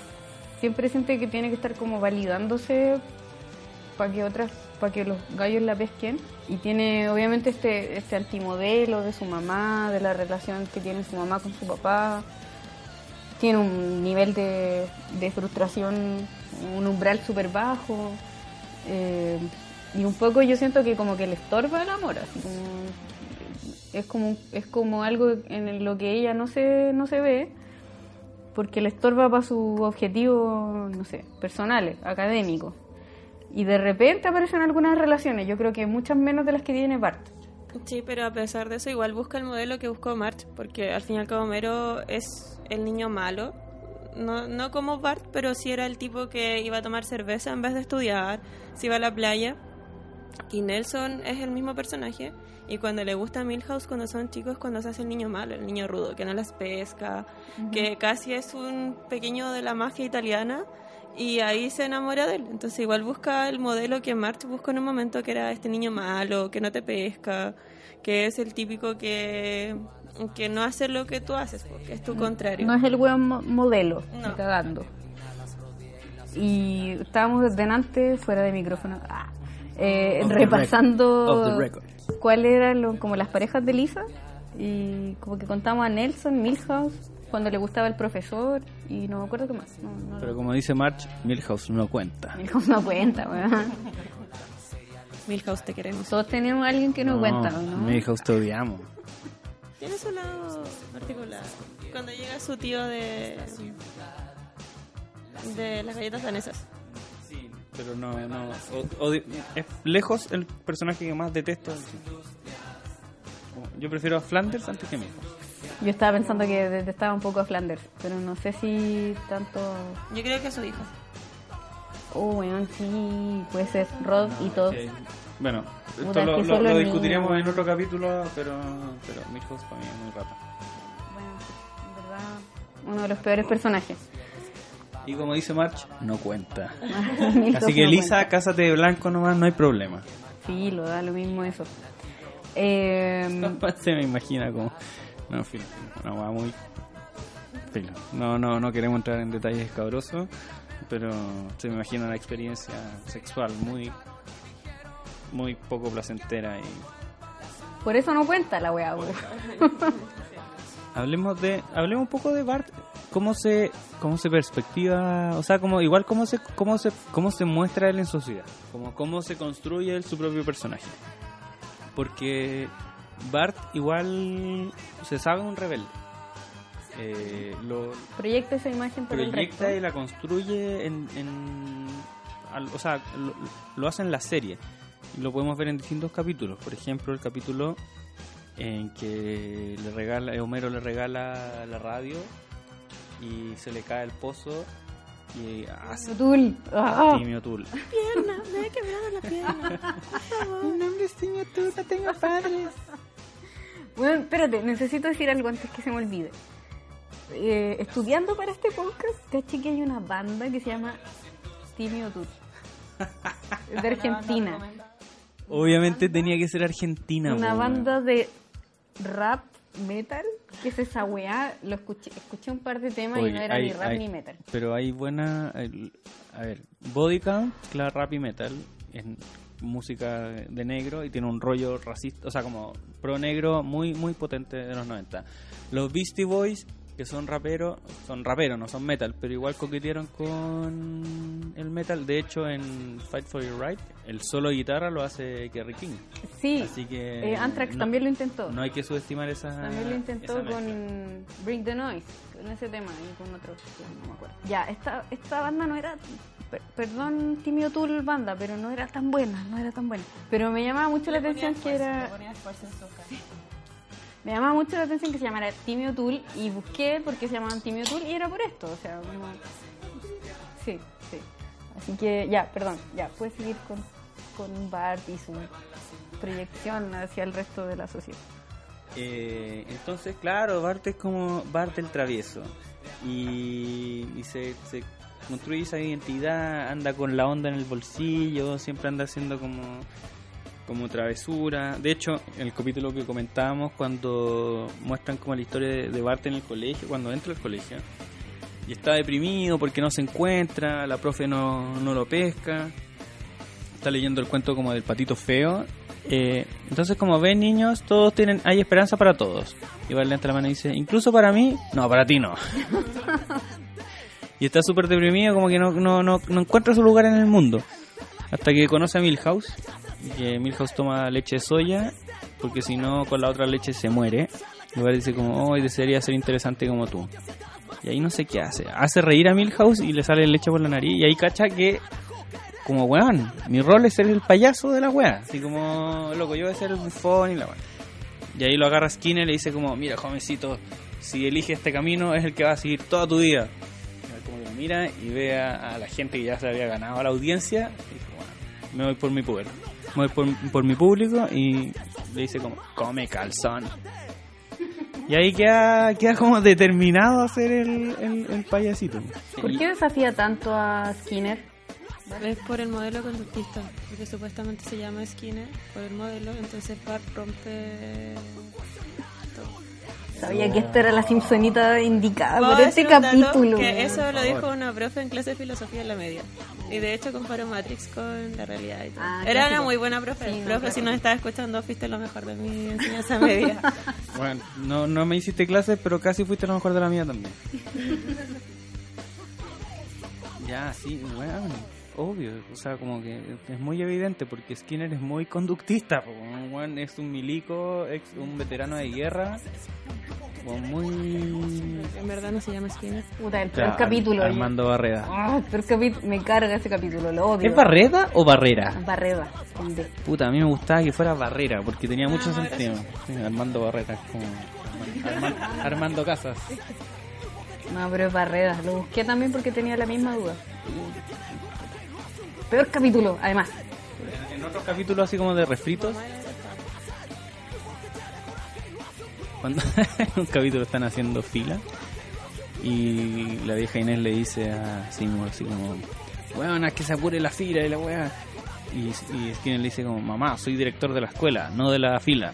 siempre siente que tiene que estar como validándose para que otras, para que los gallos la pesquen. Y tiene obviamente este, este antimodelo de su mamá, de la relación que tiene su mamá con su papá. Tiene un nivel de, de frustración, un umbral súper bajo. Eh, y un poco yo siento que como que le estorba el amor, así es como es como algo en lo que ella no se no se ve porque le estorba para sus objetivos, no sé, personales, académicos. Y de repente aparecen algunas relaciones, yo creo que muchas menos de las que tiene Bart. Sí, pero a pesar de eso, igual busca el modelo que buscó March, porque al fin y al cabo Homero es el niño malo. No, no como Bart, pero sí era el tipo que iba a tomar cerveza en vez de estudiar, se iba a la playa. Y Nelson es el mismo personaje. Y cuando le gusta a Milhouse cuando son chicos, cuando se hace el niño malo, el niño rudo, que no las pesca, que casi es un pequeño de la mafia italiana. Y ahí se enamora de él. Entonces igual busca el modelo que March buscó en un momento, que era este niño malo, que no te pesca, que es el típico que, que no hace lo que tú haces, porque es tu contrario. No es el buen mo- modelo, No. cagando. Y estábamos delante, fuera de micrófono, ah, eh, Off the repasando cuáles eran los- como las parejas de Lisa. Y como que contamos a Nelson, Milhouse, cuando le gustaba el profesor, y no me acuerdo qué más. No, no- Pero como dice March, Milhouse no cuenta. Milhouse no cuenta, weón. Milhouse, te queremos. Todos tenemos a alguien que no, cuenta, ¿no? Milhouse te odiamos. Tiene su lado particular. Cuando llega su tío de. de las galletas danesas. Pero no, no. o- es lejos el personaje que más detesto. Yo prefiero a Flanders antes que Milhouse. Yo estaba pensando que detestaba un poco a Flanders, pero no sé si tanto... Yo creo que su hijo. Oh, weón, sí, puede ser Rod y todos. Sí. Bueno, esto lo, lo- lo discutiremos niño. en otro capítulo, pero, pero Milhouse para mí es muy rata. Bueno, en verdad, uno de los peores personajes. Y como dice March, no cuenta. Así que no Lisa, cuenta. cásate de blanco nomás, no hay problema. Sí, lo da lo mismo eso. Eh, Se me imagina como... No, filo, una hueá muy... Filo. No, no, no queremos entrar en detalles escabrosos, pero se me imagina una experiencia sexual muy... Muy poco placentera y... por eso no cuenta la weá. Hablemos de, hablemos un poco de Bart, cómo se, cómo se perspectiva, o sea, como igual cómo se, cómo se, cómo se muestra él en sociedad, como cómo se construye él su propio personaje, porque Bart igual se sabe un rebelde, eh, lo Proyecta esa imagen por proyecta y la construye en, en al- o sea, lo, lo hace en la serie. Y lo podemos ver en distintos capítulos. Por ejemplo, el capítulo en que le regala, Homero le regala la radio y se le cae el pozo y hace Tul. Timmy O'Toole. Pierna, me he quebrado la pierna. Mi nombre es Timmy O'Toole, no tengo padres. Bueno, espérate, necesito decir algo antes que se me olvide. Eh, estudiando para este podcast, caché que hay una banda que se llama O'Toole. Es de Argentina. Obviamente tenía que ser Argentina. Una banda de rap metal, que es esa weá. Lo escuché, escuché un par de temas y no era hay- ni rap hay- ni metal. Pero hay buena. A ver, Body Count, claro, rap y metal. Es música de negro y tiene un rollo racista, o sea, como pro negro muy, muy potente de los 90. Los Beastie Boys, que son raperos, son raperos, no son metal, pero igual coquetearon con el metal. De hecho, en Fight for Your Right, el solo de guitarra lo hace Kerry King. Sí, Así que. eh, Anthrax no- también lo intentó. No hay que subestimar esa. También lo intentó con Bring the Noise, con ese tema y con otro, no me acuerdo. Ya, esta, esta banda no era, per- perdón Timmy O'Toole banda, pero no era tan buena, no era tan buena. Pero me llamaba mucho la atención que era, me llamaba mucho la atención que se llamara Timmy O'Toole y busqué por qué se llamaban Timmy O'Toole y era por esto, o sea, como... Sí, sí. Así que ya, perdón, ya, puedes seguir con, con Bart y su proyección hacia el resto de la sociedad. Eh, entonces, claro, Bart es como Bart el travieso. Y, y se, se construye esa identidad, anda con la onda en el bolsillo, siempre anda haciendo como, como travesura. De hecho, en el capítulo que comentábamos, cuando muestran como la historia de, Bart en el colegio, cuando entra al colegio, y está deprimido porque no se encuentra, la profe no, no lo pesca, está leyendo el cuento como del patito feo. Eh, entonces, como ven niños, todos tienen, hay esperanza para todos. Y va levanta la mano y dice, incluso para mí, no, para ti no. y está súper deprimido, como que no, no, no, no encuentra su lugar en el mundo. Hasta que conoce a Milhouse, y que Milhouse toma leche de soya, porque si no, con la otra leche se muere. Igual dice como, oh, desearía ser interesante como tú. Y ahí no sé qué hace. Hace reír a Milhouse y le sale leche por la nariz. Y ahí cacha que, como weón, mi rol es ser el payaso de la wea. Así como, loco, yo voy a ser el bufón y la wea. Y ahí lo agarra Skinner y le dice como, mira, jovencito, si eliges este camino es el que va a seguir toda tu vida. Y como mira y ve a, la gente que ya se había ganado a la audiencia. Y dice, bueno, me voy por mi poder. Voy por, por mi público y le dice como, come calzón. Y ahí queda, queda como determinado a ser el, el, el payasito. ¿Por qué desafía tanto a Skinner? Es por el modelo conductista, porque supuestamente se llama Skinner por el modelo, entonces Bart rompe todo. Sabía que esta era la Simpsonita indicada por este capítulo. Que eso lo dijo una profe en clase de filosofía en la media. Y de hecho comparó Matrix con la realidad y todo. Ah, Era clásico. una muy buena profe. Sí, no, profe, si nos estás escuchando, fuiste lo mejor de mi enseñanza media. Bueno, no, no me hiciste clases, pero casi fuiste lo mejor de la mía también. ya, sí, bueno, obvio. O sea, como que es muy evidente porque Skinner es muy conductista. po, es un milico, ex, un veterano de guerra. Como muy. En verdad no se llama Skinner. Puta, el peor Ya, capítulo. Ar- Armando Barreda. Ah, el peor capítulo. Me carga ese capítulo, lo odio. ¿Es Barreda o Barrera? Barreda, con D. Puta, a mí me gustaba que fuera Barrera porque tenía mucho sentido. Sí, Armando Barrera es como. Armando Arman- Armando Casas. No, pero es Barreda. Lo busqué también porque tenía la misma duda. Peor capítulo, además. En otros capítulos así como de refritos. Cuando en un capítulo están haciendo fila y la vieja Inés le dice a Seymour así como, que se apure la fila y la weá. Y, y le dice como, mamá, soy director de la escuela, no de la fila.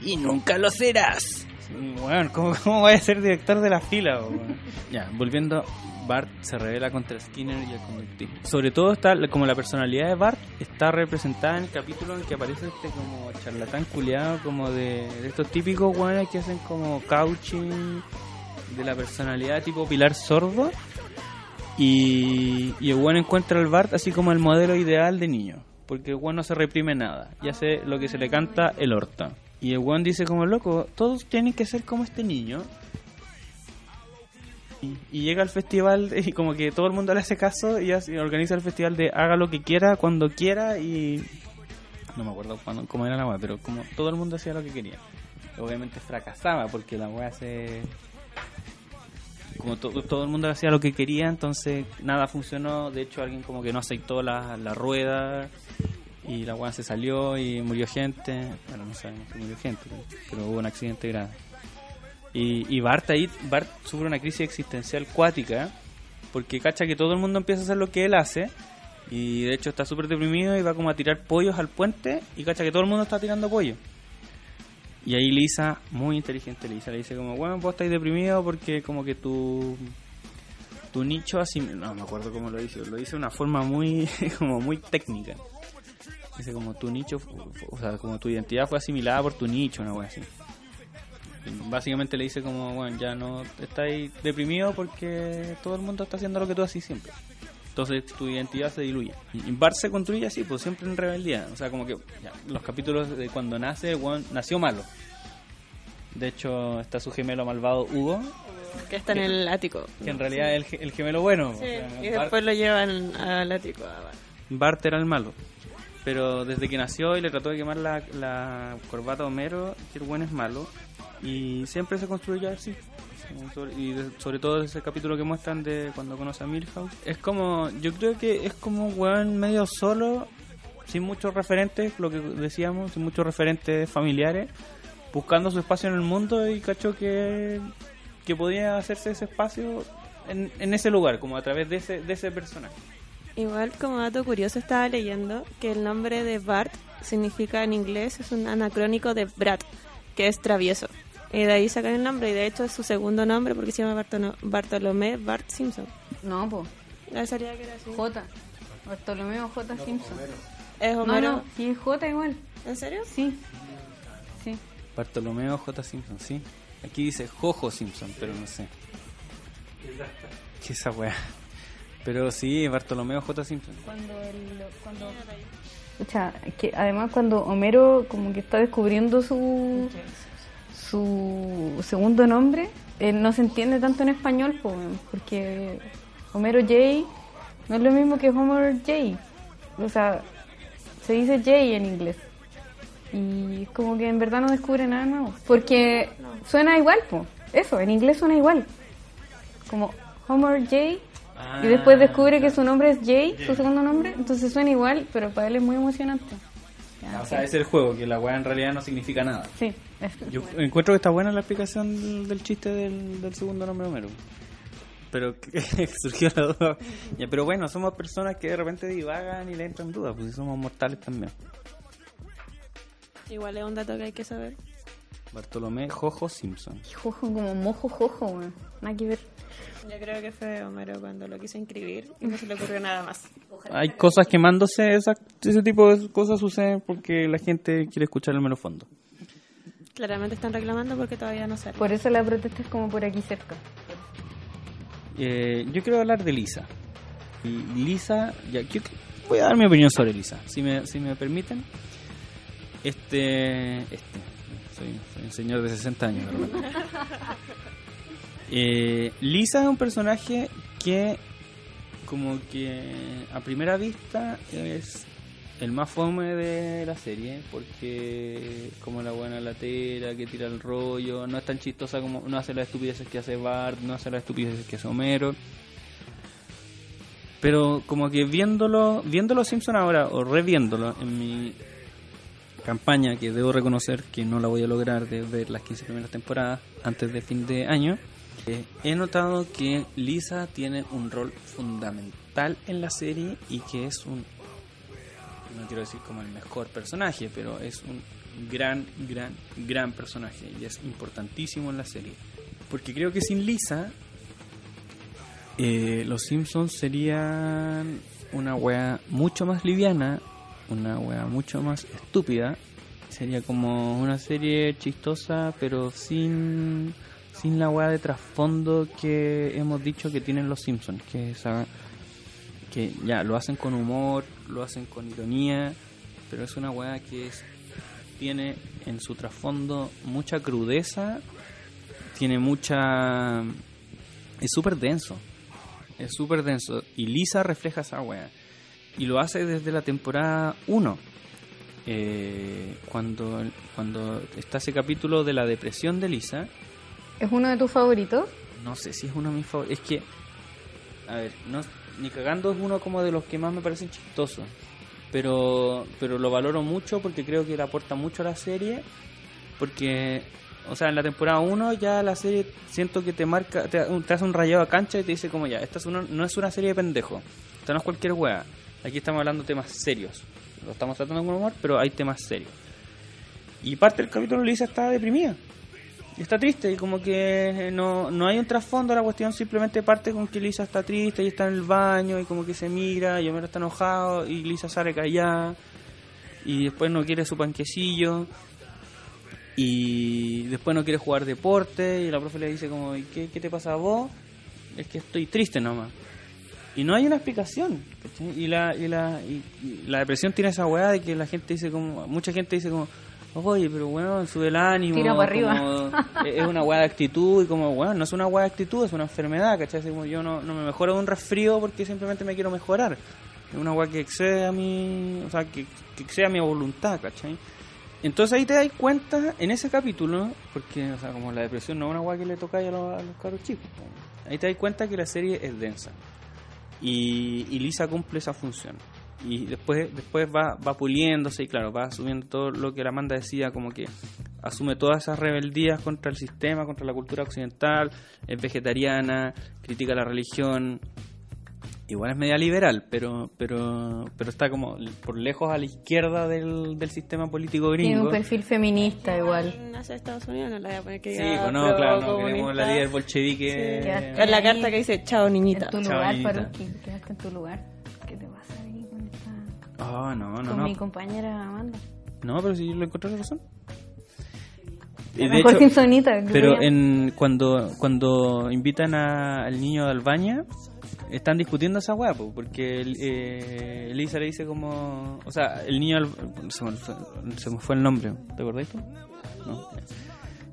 Y nunca lo serás. Weón, ¿cómo, ¿cómo voy a ser director de la fila? ya, volviendo, Bart se revela contra Skinner y el conductismo. Sobre todo está como la personalidad de Bart está representada en el capítulo en que aparece este como charlatán culiado, como de, estos típicos weones que hacen como couching de la personalidad tipo Pilar Sordo. Y, y el weón encuentra al Bart así como el modelo ideal de niño. Porque el weón no se reprime nada y hace lo que se le canta el orto. Y el weón dice como loco, todos tienen que ser como este niño. Y, llega al festival y como que todo el mundo le hace caso y organiza el festival de haga lo que quiera, cuando quiera y... No me acuerdo cuándo, cómo era la weá, pero como todo el mundo hacía lo que quería. Obviamente fracasaba porque la weá se... Como to- todo el mundo hacía lo que quería, entonces nada funcionó. De hecho, alguien como que no aceptó la, la rueda y la weá se salió y murió gente. Bueno, no sabemos si murió gente, pero, hubo un accidente grave. Y, y Bart ahí, Bart sufre una crisis existencial cuática porque cacha que todo el mundo empieza a hacer lo que él hace y de hecho está súper deprimido y va como a tirar pollos al puente y cacha que todo el mundo está tirando pollos. Y ahí Lisa, muy inteligente Lisa, le dice como, bueno, vos estáis deprimido porque como que tu tu nicho así, no me acuerdo cómo lo dice, lo dice de una forma muy como muy técnica. Dice como tu nicho, o sea, como tu identidad fue asimilada por tu nicho, una wea así. Y básicamente le dice como, bueno, ya no estáis deprimido porque todo el mundo está haciendo lo que tú haces siempre. Entonces tu identidad se diluye. Y Bart se construye así, pues siempre en rebeldía. O sea, como que ya, los capítulos de cuando nace, weón nació malo. De hecho, está su gemelo malvado Hugo, Que está en el ático. que en realidad es el, el gemelo bueno. o Sí, sea, y Bart- después lo llevan al ático. ah, bueno. Bart era el malo. Pero desde que nació y le trató de quemar la, corbata a Homero, que el buen es malo. Y siempre se construyó así. Y sobre todo ese capítulo que muestran de cuando conoce a Milhouse. Es como, yo creo que es como un weón medio solo, sin muchos referentes, lo que decíamos, sin muchos referentes familiares, buscando su espacio en el mundo y cachó que, que podía hacerse ese espacio en, en ese lugar, como a través de ese, de ese personaje. Igual como dato curioso estaba leyendo que el nombre de Bart significa en inglés, es un anacrónico de Brat, que es travieso. Y de ahí sacan el nombre y de hecho es su segundo nombre porque se llama Bartono- Bartolomé Bart Simpson. No, pues. Ya sabía que era así. J. Bartolomeo J. Simpson. Es No, Homero. no, sí es J igual. ¿En serio? Sí. Sí. Bartolomeo J. Simpson, sí. Aquí dice Jojo Simpson, pero no sé. ¿Qué es esa weá? Pero sí, Bartolomeo J. Simpson. Cuando el, cuando Escucha, que además cuando Homero como que está descubriendo su su segundo nombre, eh, no se entiende tanto en español, po, porque Homero J no es lo mismo que Homer J. O sea, se dice J en inglés. Y es como que en verdad no descubre nada nuevo. Porque suena igual, po. Eso, en inglés suena igual. Como Homer J. Y después descubre que su nombre es Jay, su segundo nombre, entonces suena igual, pero para él es muy emocionante. Ya, O sea, es el juego, que la weá en realidad no significa nada. Sí, Yo encuentro que está buena la explicación del, del chiste del, del segundo nombre de Homero. Pero que surgió la duda. Ya, pero bueno, somos personas que de repente divagan y le entran dudas, pues si somos mortales también. Igual es un dato que hay que saber. Bartolomé Jojo Simpson. jojo como mojo jojo, weón. Nada que ver. Yo creo que fue Homero cuando lo quiso inscribir y no se le ocurrió nada más. Hay cosas quemándose, esa- ese tipo de cosas suceden porque la gente quiere escuchar el mero fondo. Claramente están reclamando porque todavía no sale. Por eso la protesta es como por aquí cerca. Eh, yo quiero hablar de Lisa. Y Lisa, ya, yo voy a dar mi opinión sobre Lisa, si me, si me permiten. Este, este, soy, soy un señor de 60 años. Eh, Lisa es un personaje que, como que a primera vista, es el más fome de la serie, porque como la buena latera que tira el rollo, no es tan chistosa como no hace las estupideces que hace Bart, no hace las estupideces que hace Homero. Pero como que viéndolo, viendo los Simpson ahora o reviéndolo en mi campaña que debo reconocer que no la voy a lograr de ver las 15 primeras temporadas antes de fin de año, eh, he notado que Lisa tiene un rol fundamental en la serie y que es un no quiero decir como el mejor personaje, pero es un gran, gran, gran personaje y es importantísimo en la serie. Porque creo que sin Lisa, eh, los Simpsons serían una wea mucho más liviana, una wea mucho más estúpida. Sería como una serie chistosa, pero sin, sin la wea de trasfondo que hemos dicho que tienen los Simpsons, que esa que ya lo hacen con humor, lo hacen con ironía, pero es una weá que es, tiene en su trasfondo mucha crudeza, tiene mucha... es súper denso, es súper denso, y Lisa refleja esa weá, y lo hace desde la temporada 1. Eh, cuando, cuando está ese capítulo de la depresión de Lisa, ¿Es uno de tus favoritos? no sé si es uno de mis favoritos. Es que, a ver, no, ni cagando es uno como de los que más me parecen chistosos. Pero, pero lo valoro mucho porque creo que le aporta mucho a la serie. Porque, o sea, en la temporada 1 ya la serie siento que te marca, te, te hace un rayado a cancha y te dice como ya, esta es una, no es una serie de pendejos. Esta no es cualquier wea. Aquí estamos hablando de temas serios. Lo estamos tratando con humor, pero hay temas serios. Y parte del capítulo Lisa está deprimida. Está triste y como que no, no hay un trasfondo a la cuestión, simplemente parte con que Lisa está triste y está en el baño y como que se mira y Homero está enojado y Lisa sale callada y después no quiere su panquecillo y después no quiere jugar deporte y la profe le dice como, ¿y qué, qué te pasa a vos? Es que estoy triste nomás. Y no hay una explicación. ¿cachai? Y la, y la, y- y la depresión tiene esa weá de que la gente dice como, mucha gente dice como, oye, pero bueno, sube el ánimo. Tira para arriba. como, es una weá de actitud y como, bueno, no es una weá de actitud, es una enfermedad, ¿cachai? Como yo no, no me mejoro de un resfrío porque simplemente me quiero mejorar. Es una weá que excede a mi, o sea, que, que excede a mi voluntad, ¿cachai? Entonces ahí te das cuenta, en ese capítulo, porque, o sea, como la depresión no es una weá que le toca a los, a los caros chicos, ahí te das cuenta que la serie es densa. Y, y Lisa cumple esa función. Y después después va, va puliéndose y claro, va asumiendo todo lo que la Amanda decía, como que asume todas esas rebeldías contra el sistema, contra la cultura occidental, es vegetariana, critica la religión, igual es media liberal, pero pero pero está como por lejos a la izquierda del, del sistema político Tiene gringo. un perfil feminista igual. Nace de Estados Unidos, no la voy a poner que Sí, diga pues no, pro claro, no queremos la líder bolchevique. Sí, Es la carta que dice, chao niñita. En tu Chao, lugar, niñita. Faruqui, quedaste en tu lugar. ¿Qué te pasa ahí con esta... Ah, no, no, con no. mi compañera Amanda? No, pero si yo lo encontré la razón. La de mejor hecho- Simpsonita. Pero en cuando cuando invitan a- al niño de Albania, están discutiendo esa weá, po, porque eh, Lisa le dice como... O sea, el niño... Se me, fue, se me fue el nombre, ¿te acordás tú? No.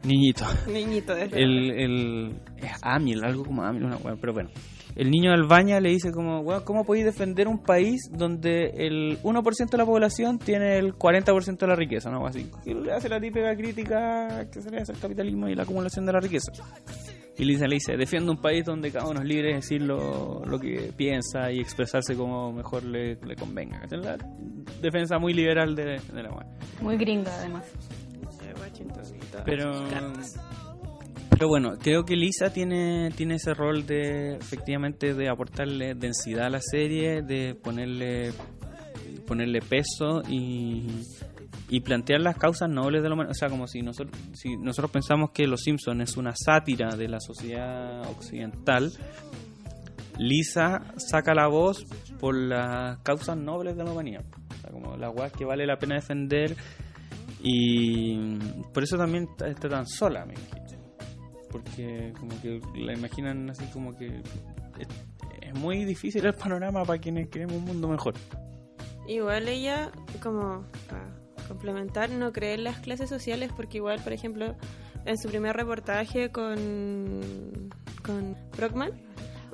Niñito. Niñito, desde El, el, es Amil, algo como Amil, una weá, pero bueno. El niño de Albania le dice como, weón, ¿cómo podéis defender un país donde el 1% de la población tiene el 40% de la riqueza? ¿no? Así, y le hace la típica crítica que se le hace al capitalismo y la acumulación de la riqueza. Y Lisa le dice, defiende un país donde cada uno es libre de decir lo, lo que piensa y expresarse como mejor le, le convenga. Es la defensa muy liberal de, de la weá. Muy gringa, además. Pero, pero bueno, creo que Lisa tiene, tiene ese rol de efectivamente de aportarle densidad a la serie, de ponerle ponerle peso y, y plantear las causas nobles de la humanidad. O sea, como si nosotros, si nosotros pensamos que Los Simpsons es una sátira de la sociedad occidental, Lisa saca la voz por las causas nobles de la humanidad. O sea, como las weas que vale la pena defender y por eso también está, tan sola, me imagino. Porque como que la imaginan así como que es, muy difícil el panorama para quienes queremos un mundo mejor. Igual ella, como para complementar, no cree en las clases sociales porque igual, por ejemplo, en su primer reportaje con, con Brockman,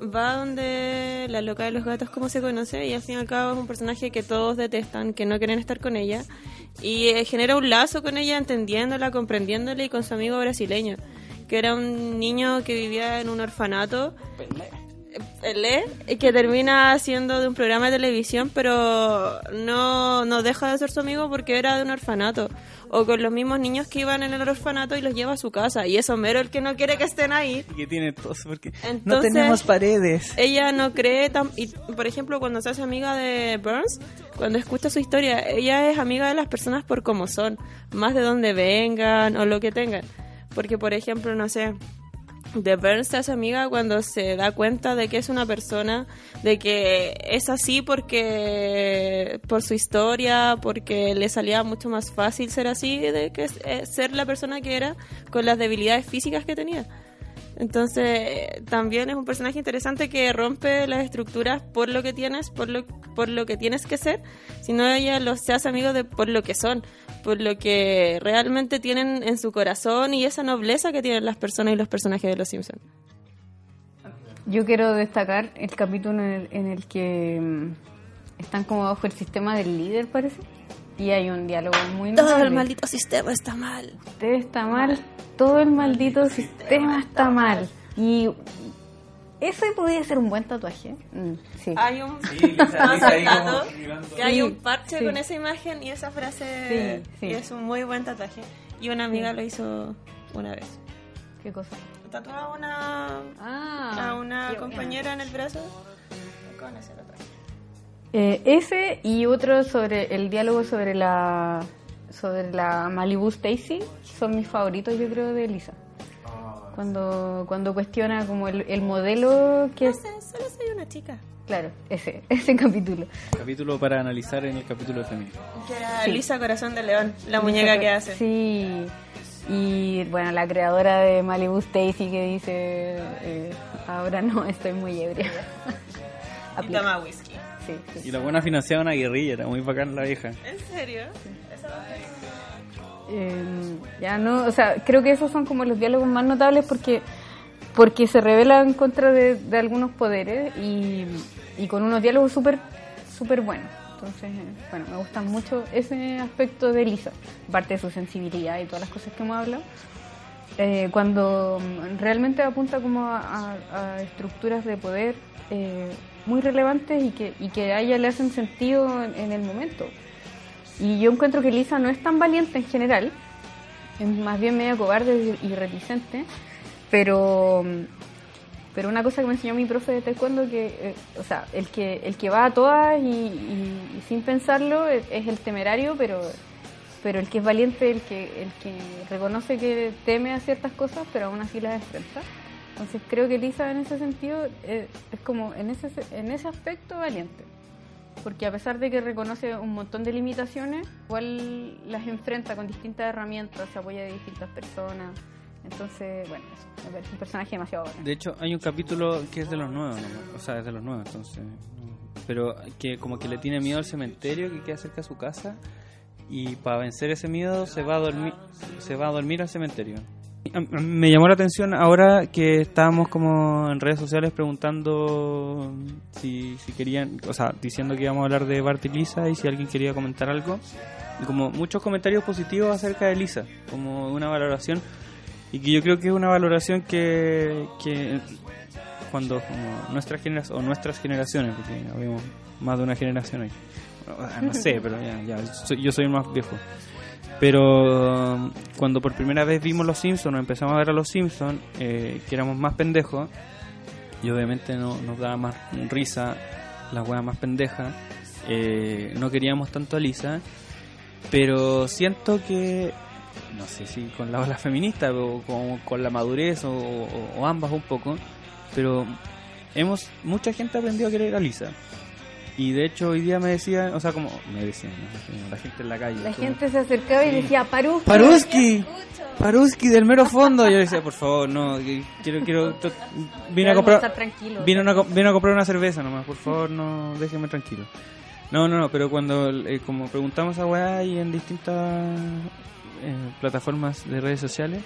va donde la loca de los gatos, como se conoce, y al fin y al cabo es un personaje que todos detestan, que no quieren estar con ella, y eh, genera un lazo con ella, entendiéndola, comprendiéndola y con su amigo brasileño, que era un niño que vivía en un orfanato. Y que termina siendo de un programa de televisión, pero no, no deja de ser su amigo porque era de un orfanato. O con los mismos niños que iban en el orfanato y los lleva a su casa. Y es Homero el que no quiere que estén ahí. Y que tiene tos porque no tenemos paredes. Ella no cree tan... Y, por ejemplo, cuando se hace amiga de Burns, cuando escucha su historia, ella es amiga de las personas por cómo son, más de dónde vengan o lo que tengan. Porque, por ejemplo, no sé, de Burns se amiga cuando se da cuenta de que es una persona, de que es así porque por su historia, porque le salía mucho más fácil ser así, de que eh, ser la persona que era con las debilidades físicas que tenía. Entonces, también es un personaje interesante que rompe las estructuras por lo que tienes, por lo, por lo que tienes que ser, sino ella los se amigos de por lo que son, por lo que realmente tienen en su corazón y esa nobleza que tienen las personas y los personajes de Los Simpsons. Yo quiero destacar el capítulo en el, en el que mm, están como bajo el sistema del líder, parece. Y hay un diálogo muy Todo el maldito sistema está mal. Usted está mal, todo el maldito sistema está mal. Y ese podría ser un buen tatuaje. Mm, sí. Hay un Lisa- Lisa ahí como tatuado, mirando. que hay Sí, un parche sí. con esa imagen y esa frase Sí, sí. y es un muy buen tatuaje. Y una amiga lo hizo una vez. ¿Qué cosa? Tatuaba a una Ah, a una compañera en el brazo con ese tatuaje. Eh, ese y otro sobre el diálogo sobre la sobre la Malibu Stacy son mis favoritos yo creo de Lisa cuando cuando cuestiona como el, el modelo que No es sé, solo soy una chica. claro ese ese capítulo Capítulo para analizar en el capítulo de Femini. Que era Sí. Lisa Corazón de León, la muñeca que hace. sí y bueno la creadora de Malibu Stacy que dice eh, ahora no estoy muy ebria Y toma whisky. Sí, sí. Y la buena financiaba una guerrilla, era muy bacán la vieja. ¿En serio? Eh, ya no, o sea, creo que esos son como los diálogos más notables porque porque se rebelan en contra de, de algunos poderes y, y con unos diálogos súper súper buenos. Entonces, eh, bueno, me gusta mucho ese aspecto de Lisa, aparte de su sensibilidad y todas las cosas que hemos hablado. Eh, cuando mm, realmente apunta como a, a- a estructuras de poder eh, muy relevantes y que, y que a ella le hacen sentido en, el momento. Y yo encuentro que Lisa no es tan valiente en general, es más bien media cobarde y reticente, pero pero una cosa que me enseñó mi profe de taekwondo que eh, o sea el que el que va a todas y, sin pensarlo es, es el temerario pero pero el que es valiente el que el que reconoce que teme a ciertas cosas pero aún así las enfrenta entonces creo que Lisa en ese sentido eh, es como en ese en ese aspecto valiente porque a pesar de que reconoce un montón de limitaciones, igual las enfrenta con distintas herramientas, se apoya de distintas personas. Entonces, bueno, eso, me parece un personaje demasiado bueno. De hecho, hay un capítulo que es de los nuevos, ¿no? o sea, es de los nuevos, entonces. Pero que como que le tiene miedo al cementerio que queda cerca de su casa y para vencer ese miedo se va a dormir, se va a dormir al cementerio. Me llamó la atención ahora que estábamos como en redes sociales preguntando si, si querían, o sea, diciendo que íbamos a hablar de Bart y Lisa y si alguien quería comentar algo. Y como muchos comentarios positivos acerca de Lisa, como una valoración. Y que yo creo que es una valoración que, que cuando como nuestras generaciones o nuestras generaciones porque habemos más de una generación ahí. No sé pero ya, ya yo soy más viejo pero cuando por primera vez vimos los Simpsons o empezamos a ver a los Simpsons eh, que éramos más pendejos y obviamente no, nos daba más risa la wea más pendeja eh, no queríamos tanto a Lisa pero siento que no sé si con la ola feminista o con, con la madurez o ambas un poco, pero hemos mucha gente aprendió a querer a Lisa. Y de hecho hoy día me decían, o sea, como me decían, la gente en la calle. La como, gente se acercaba y decía, Paruski. Paruski, Paruski del mero fondo. Y yo decía, por favor, no, quiero, quiero, vine a comprar, vine a, vine a comprar una cerveza nomás, por favor, no, déjenme tranquilo. No, no, no, pero cuando eh, como preguntamos a weá y en distintas eh, plataformas de redes sociales,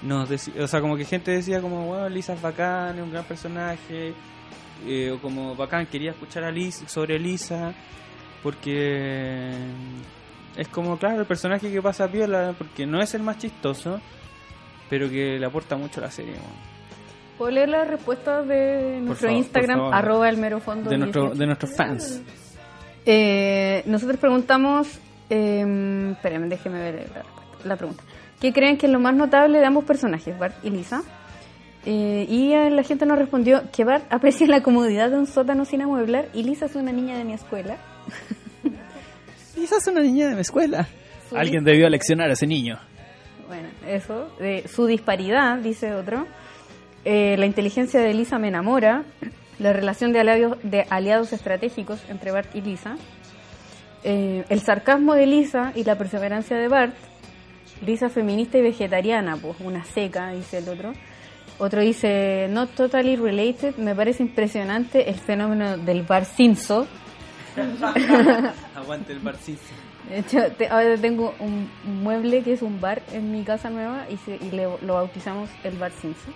nos deci- o sea, como que gente decía como, bueno, Lisa es bacán, es un gran personaje, eh, o como bacán, quería escuchar a Lisa, sobre Lisa, porque es como, claro, el personaje que pasa piola, porque no es el más chistoso, pero que le aporta mucho a la serie. ¿Puedo leer las respuestas de nuestro favor, Instagram, arroba el mero fondo? De, nuestro, 18? de nuestros fans. Eh, nosotros preguntamos, eh, espérenme, déjeme ver la, la pregunta. ¿Qué creen que es lo más notable de ambos personajes, Bart y Lisa? Eh, y eh, la gente nos respondió que Bart aprecia la comodidad de un sótano sin amueblar y Lisa es una niña de mi escuela. Lisa es una niña de mi escuela. Su- Alguien debió aleccionar a ese niño. Bueno, eso. De su disparidad, dice otro. Eh, la inteligencia de Lisa me enamora. La relación de aliados, de aliados estratégicos entre Bart y Lisa. Eh, el sarcasmo de Lisa y la perseverancia de Bart. Lisa feminista y vegetariana, pues una seca, dice el otro. Otro dice, not totally related, me parece impresionante el fenómeno del Bart Simpson. Aguante el barcito. De hecho, te- ahora tengo un mueble que es un bar en mi casa nueva y, se- y le- lo bautizamos el Bar Simpson.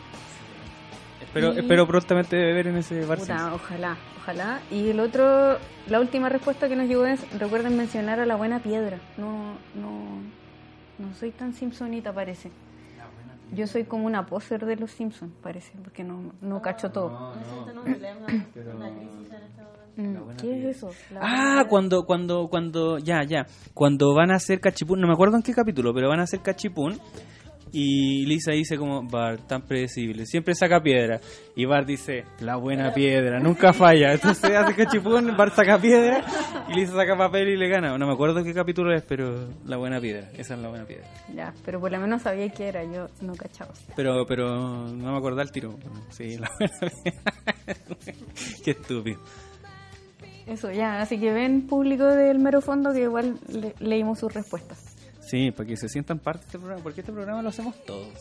Espero, Y- espero prontamente beber en ese bar. Puta, ojalá, ojalá. Y el otro, la última respuesta que nos llegó es, recuerden mencionar a la buena piedra. No, no, no soy tan Simpsonita parece. Yo soy como una poser de los Simpsons, parece, porque no, no cacho todo. Mm, ¿Qué es eso? La Ah, cuando, cuando, cuando, ya, ya, cuando van a hacer cachipún, no me acuerdo en qué capítulo, pero van a hacer cachipún y Lisa dice como, Bart, tan predecible, siempre saca piedra. Y Bart dice, la buena piedra, nunca falla, entonces hace cachipún, Bart saca piedra y Lisa saca papel y le gana, no me acuerdo qué capítulo es, pero la buena piedra, esa es la buena piedra, Ya, pero por lo menos sabía qué era, yo no cachaba. pero, pero no me acuerdo el tiro, sí, la buena piedra, qué estúpido. Eso, ya, así que ven público del mero fondo que igual le- leímos sus respuestas. Sí, para que se sientan parte de este programa, porque este programa lo hacemos todos.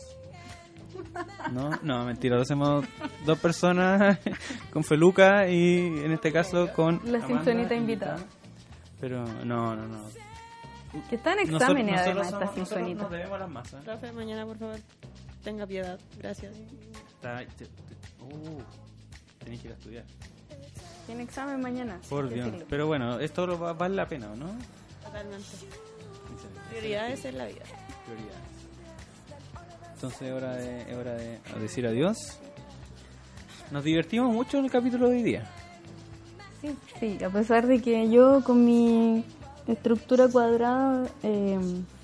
No, no, mentira, lo hacemos dos personas con Feluca y en este caso con La Simpsonita invitada. Pero no, no, no. Que está en exámenes nosotros además somos- esta Simpsonita. nos debemos a las masas. Profe, mañana por favor, tenga piedad. Gracias. Está- te- te- uh, tenés que ir a estudiar. Tiene examen mañana. Por Dios. Pero bueno, esto lo va- vale la pena, ¿o no? Totalmente. Prioridades en la vida. Prioridades. Entonces es hora de, es hora de decir adiós. Nos divertimos mucho en el capítulo de hoy día. Sí, sí, a pesar de que yo con mi estructura cuadrada eh,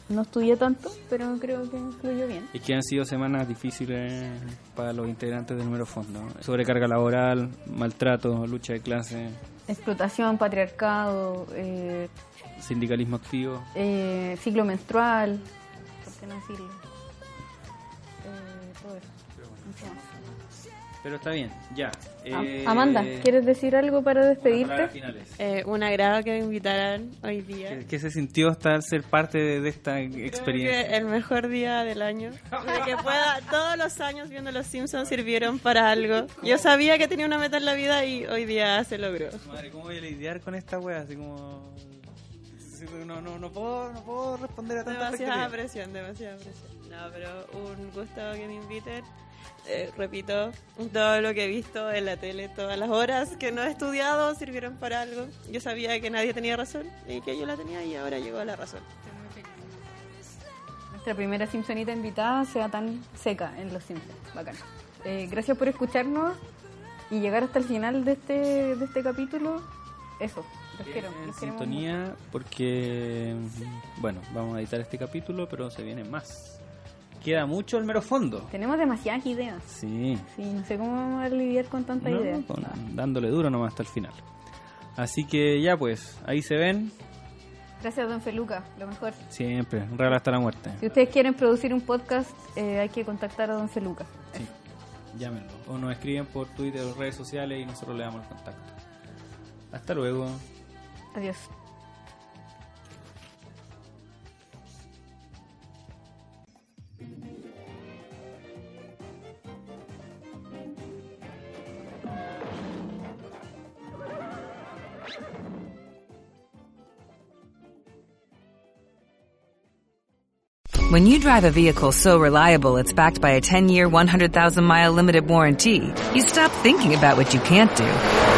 no estudié tanto, pero creo que fluyó bien. Es que han sido semanas difíciles para los integrantes del número fondo. Sobrecarga laboral, maltrato, lucha de clase, Explotación, patriarcado, eh, sindicalismo activo. eh, ciclo menstrual, ¿por qué no decirlo? Eh, todo eso. Pero está bien, ya. Ah, Eh, Amanda, ¿quieres decir algo para despedirte? finales. Eh, un agrado que me invitaran hoy día. ¿Qué, qué se sintió estar ser parte de, de esta Creo experiencia? que el mejor día del año. De que pueda, todos los años viendo Los Simpsons sirvieron para algo. Yo sabía que tenía una meta en la vida y hoy día se logró. Madre, ¿cómo voy a lidiar con esta wea? Así como... No, no, no, puedo, no puedo responder a tanta Demasiada expectativa. presión, demasiada presión. No, pero un gusto que me inviten. Eh, repito, todo lo que he visto en la tele, todas las horas que no he estudiado sirvieron para algo. Yo sabía que nadie tenía razón y que yo la tenía y ahora llegó la razón. Nuestra primera Simpsonita invitada sea tan seca en Los Simpsons. Bacán. Eh, gracias por escucharnos y llegar hasta el final de este, de este capítulo. Eso, los quiero. en los queremos sintonía porque bueno vamos a editar este capítulo pero se viene más queda mucho el mero fondo. Tenemos demasiadas ideas. sí Sí, no sé cómo vamos a lidiar con tanta No, idea. con- dándole duro nomás hasta el final así que ya pues ahí se ven Gracias, don Feluca, lo mejor. siempre real hasta la muerte Si ustedes quieren producir un podcast, eh, hay que contactar a don Feluca. sí, llámenlo o nos escriben por Twitter o redes sociales y nosotros le damos el contacto hasta luego Adiós. When you drive a vehicle so reliable it's backed by a 10-year, 100,000-mile limited warranty, you stop thinking about what you can't do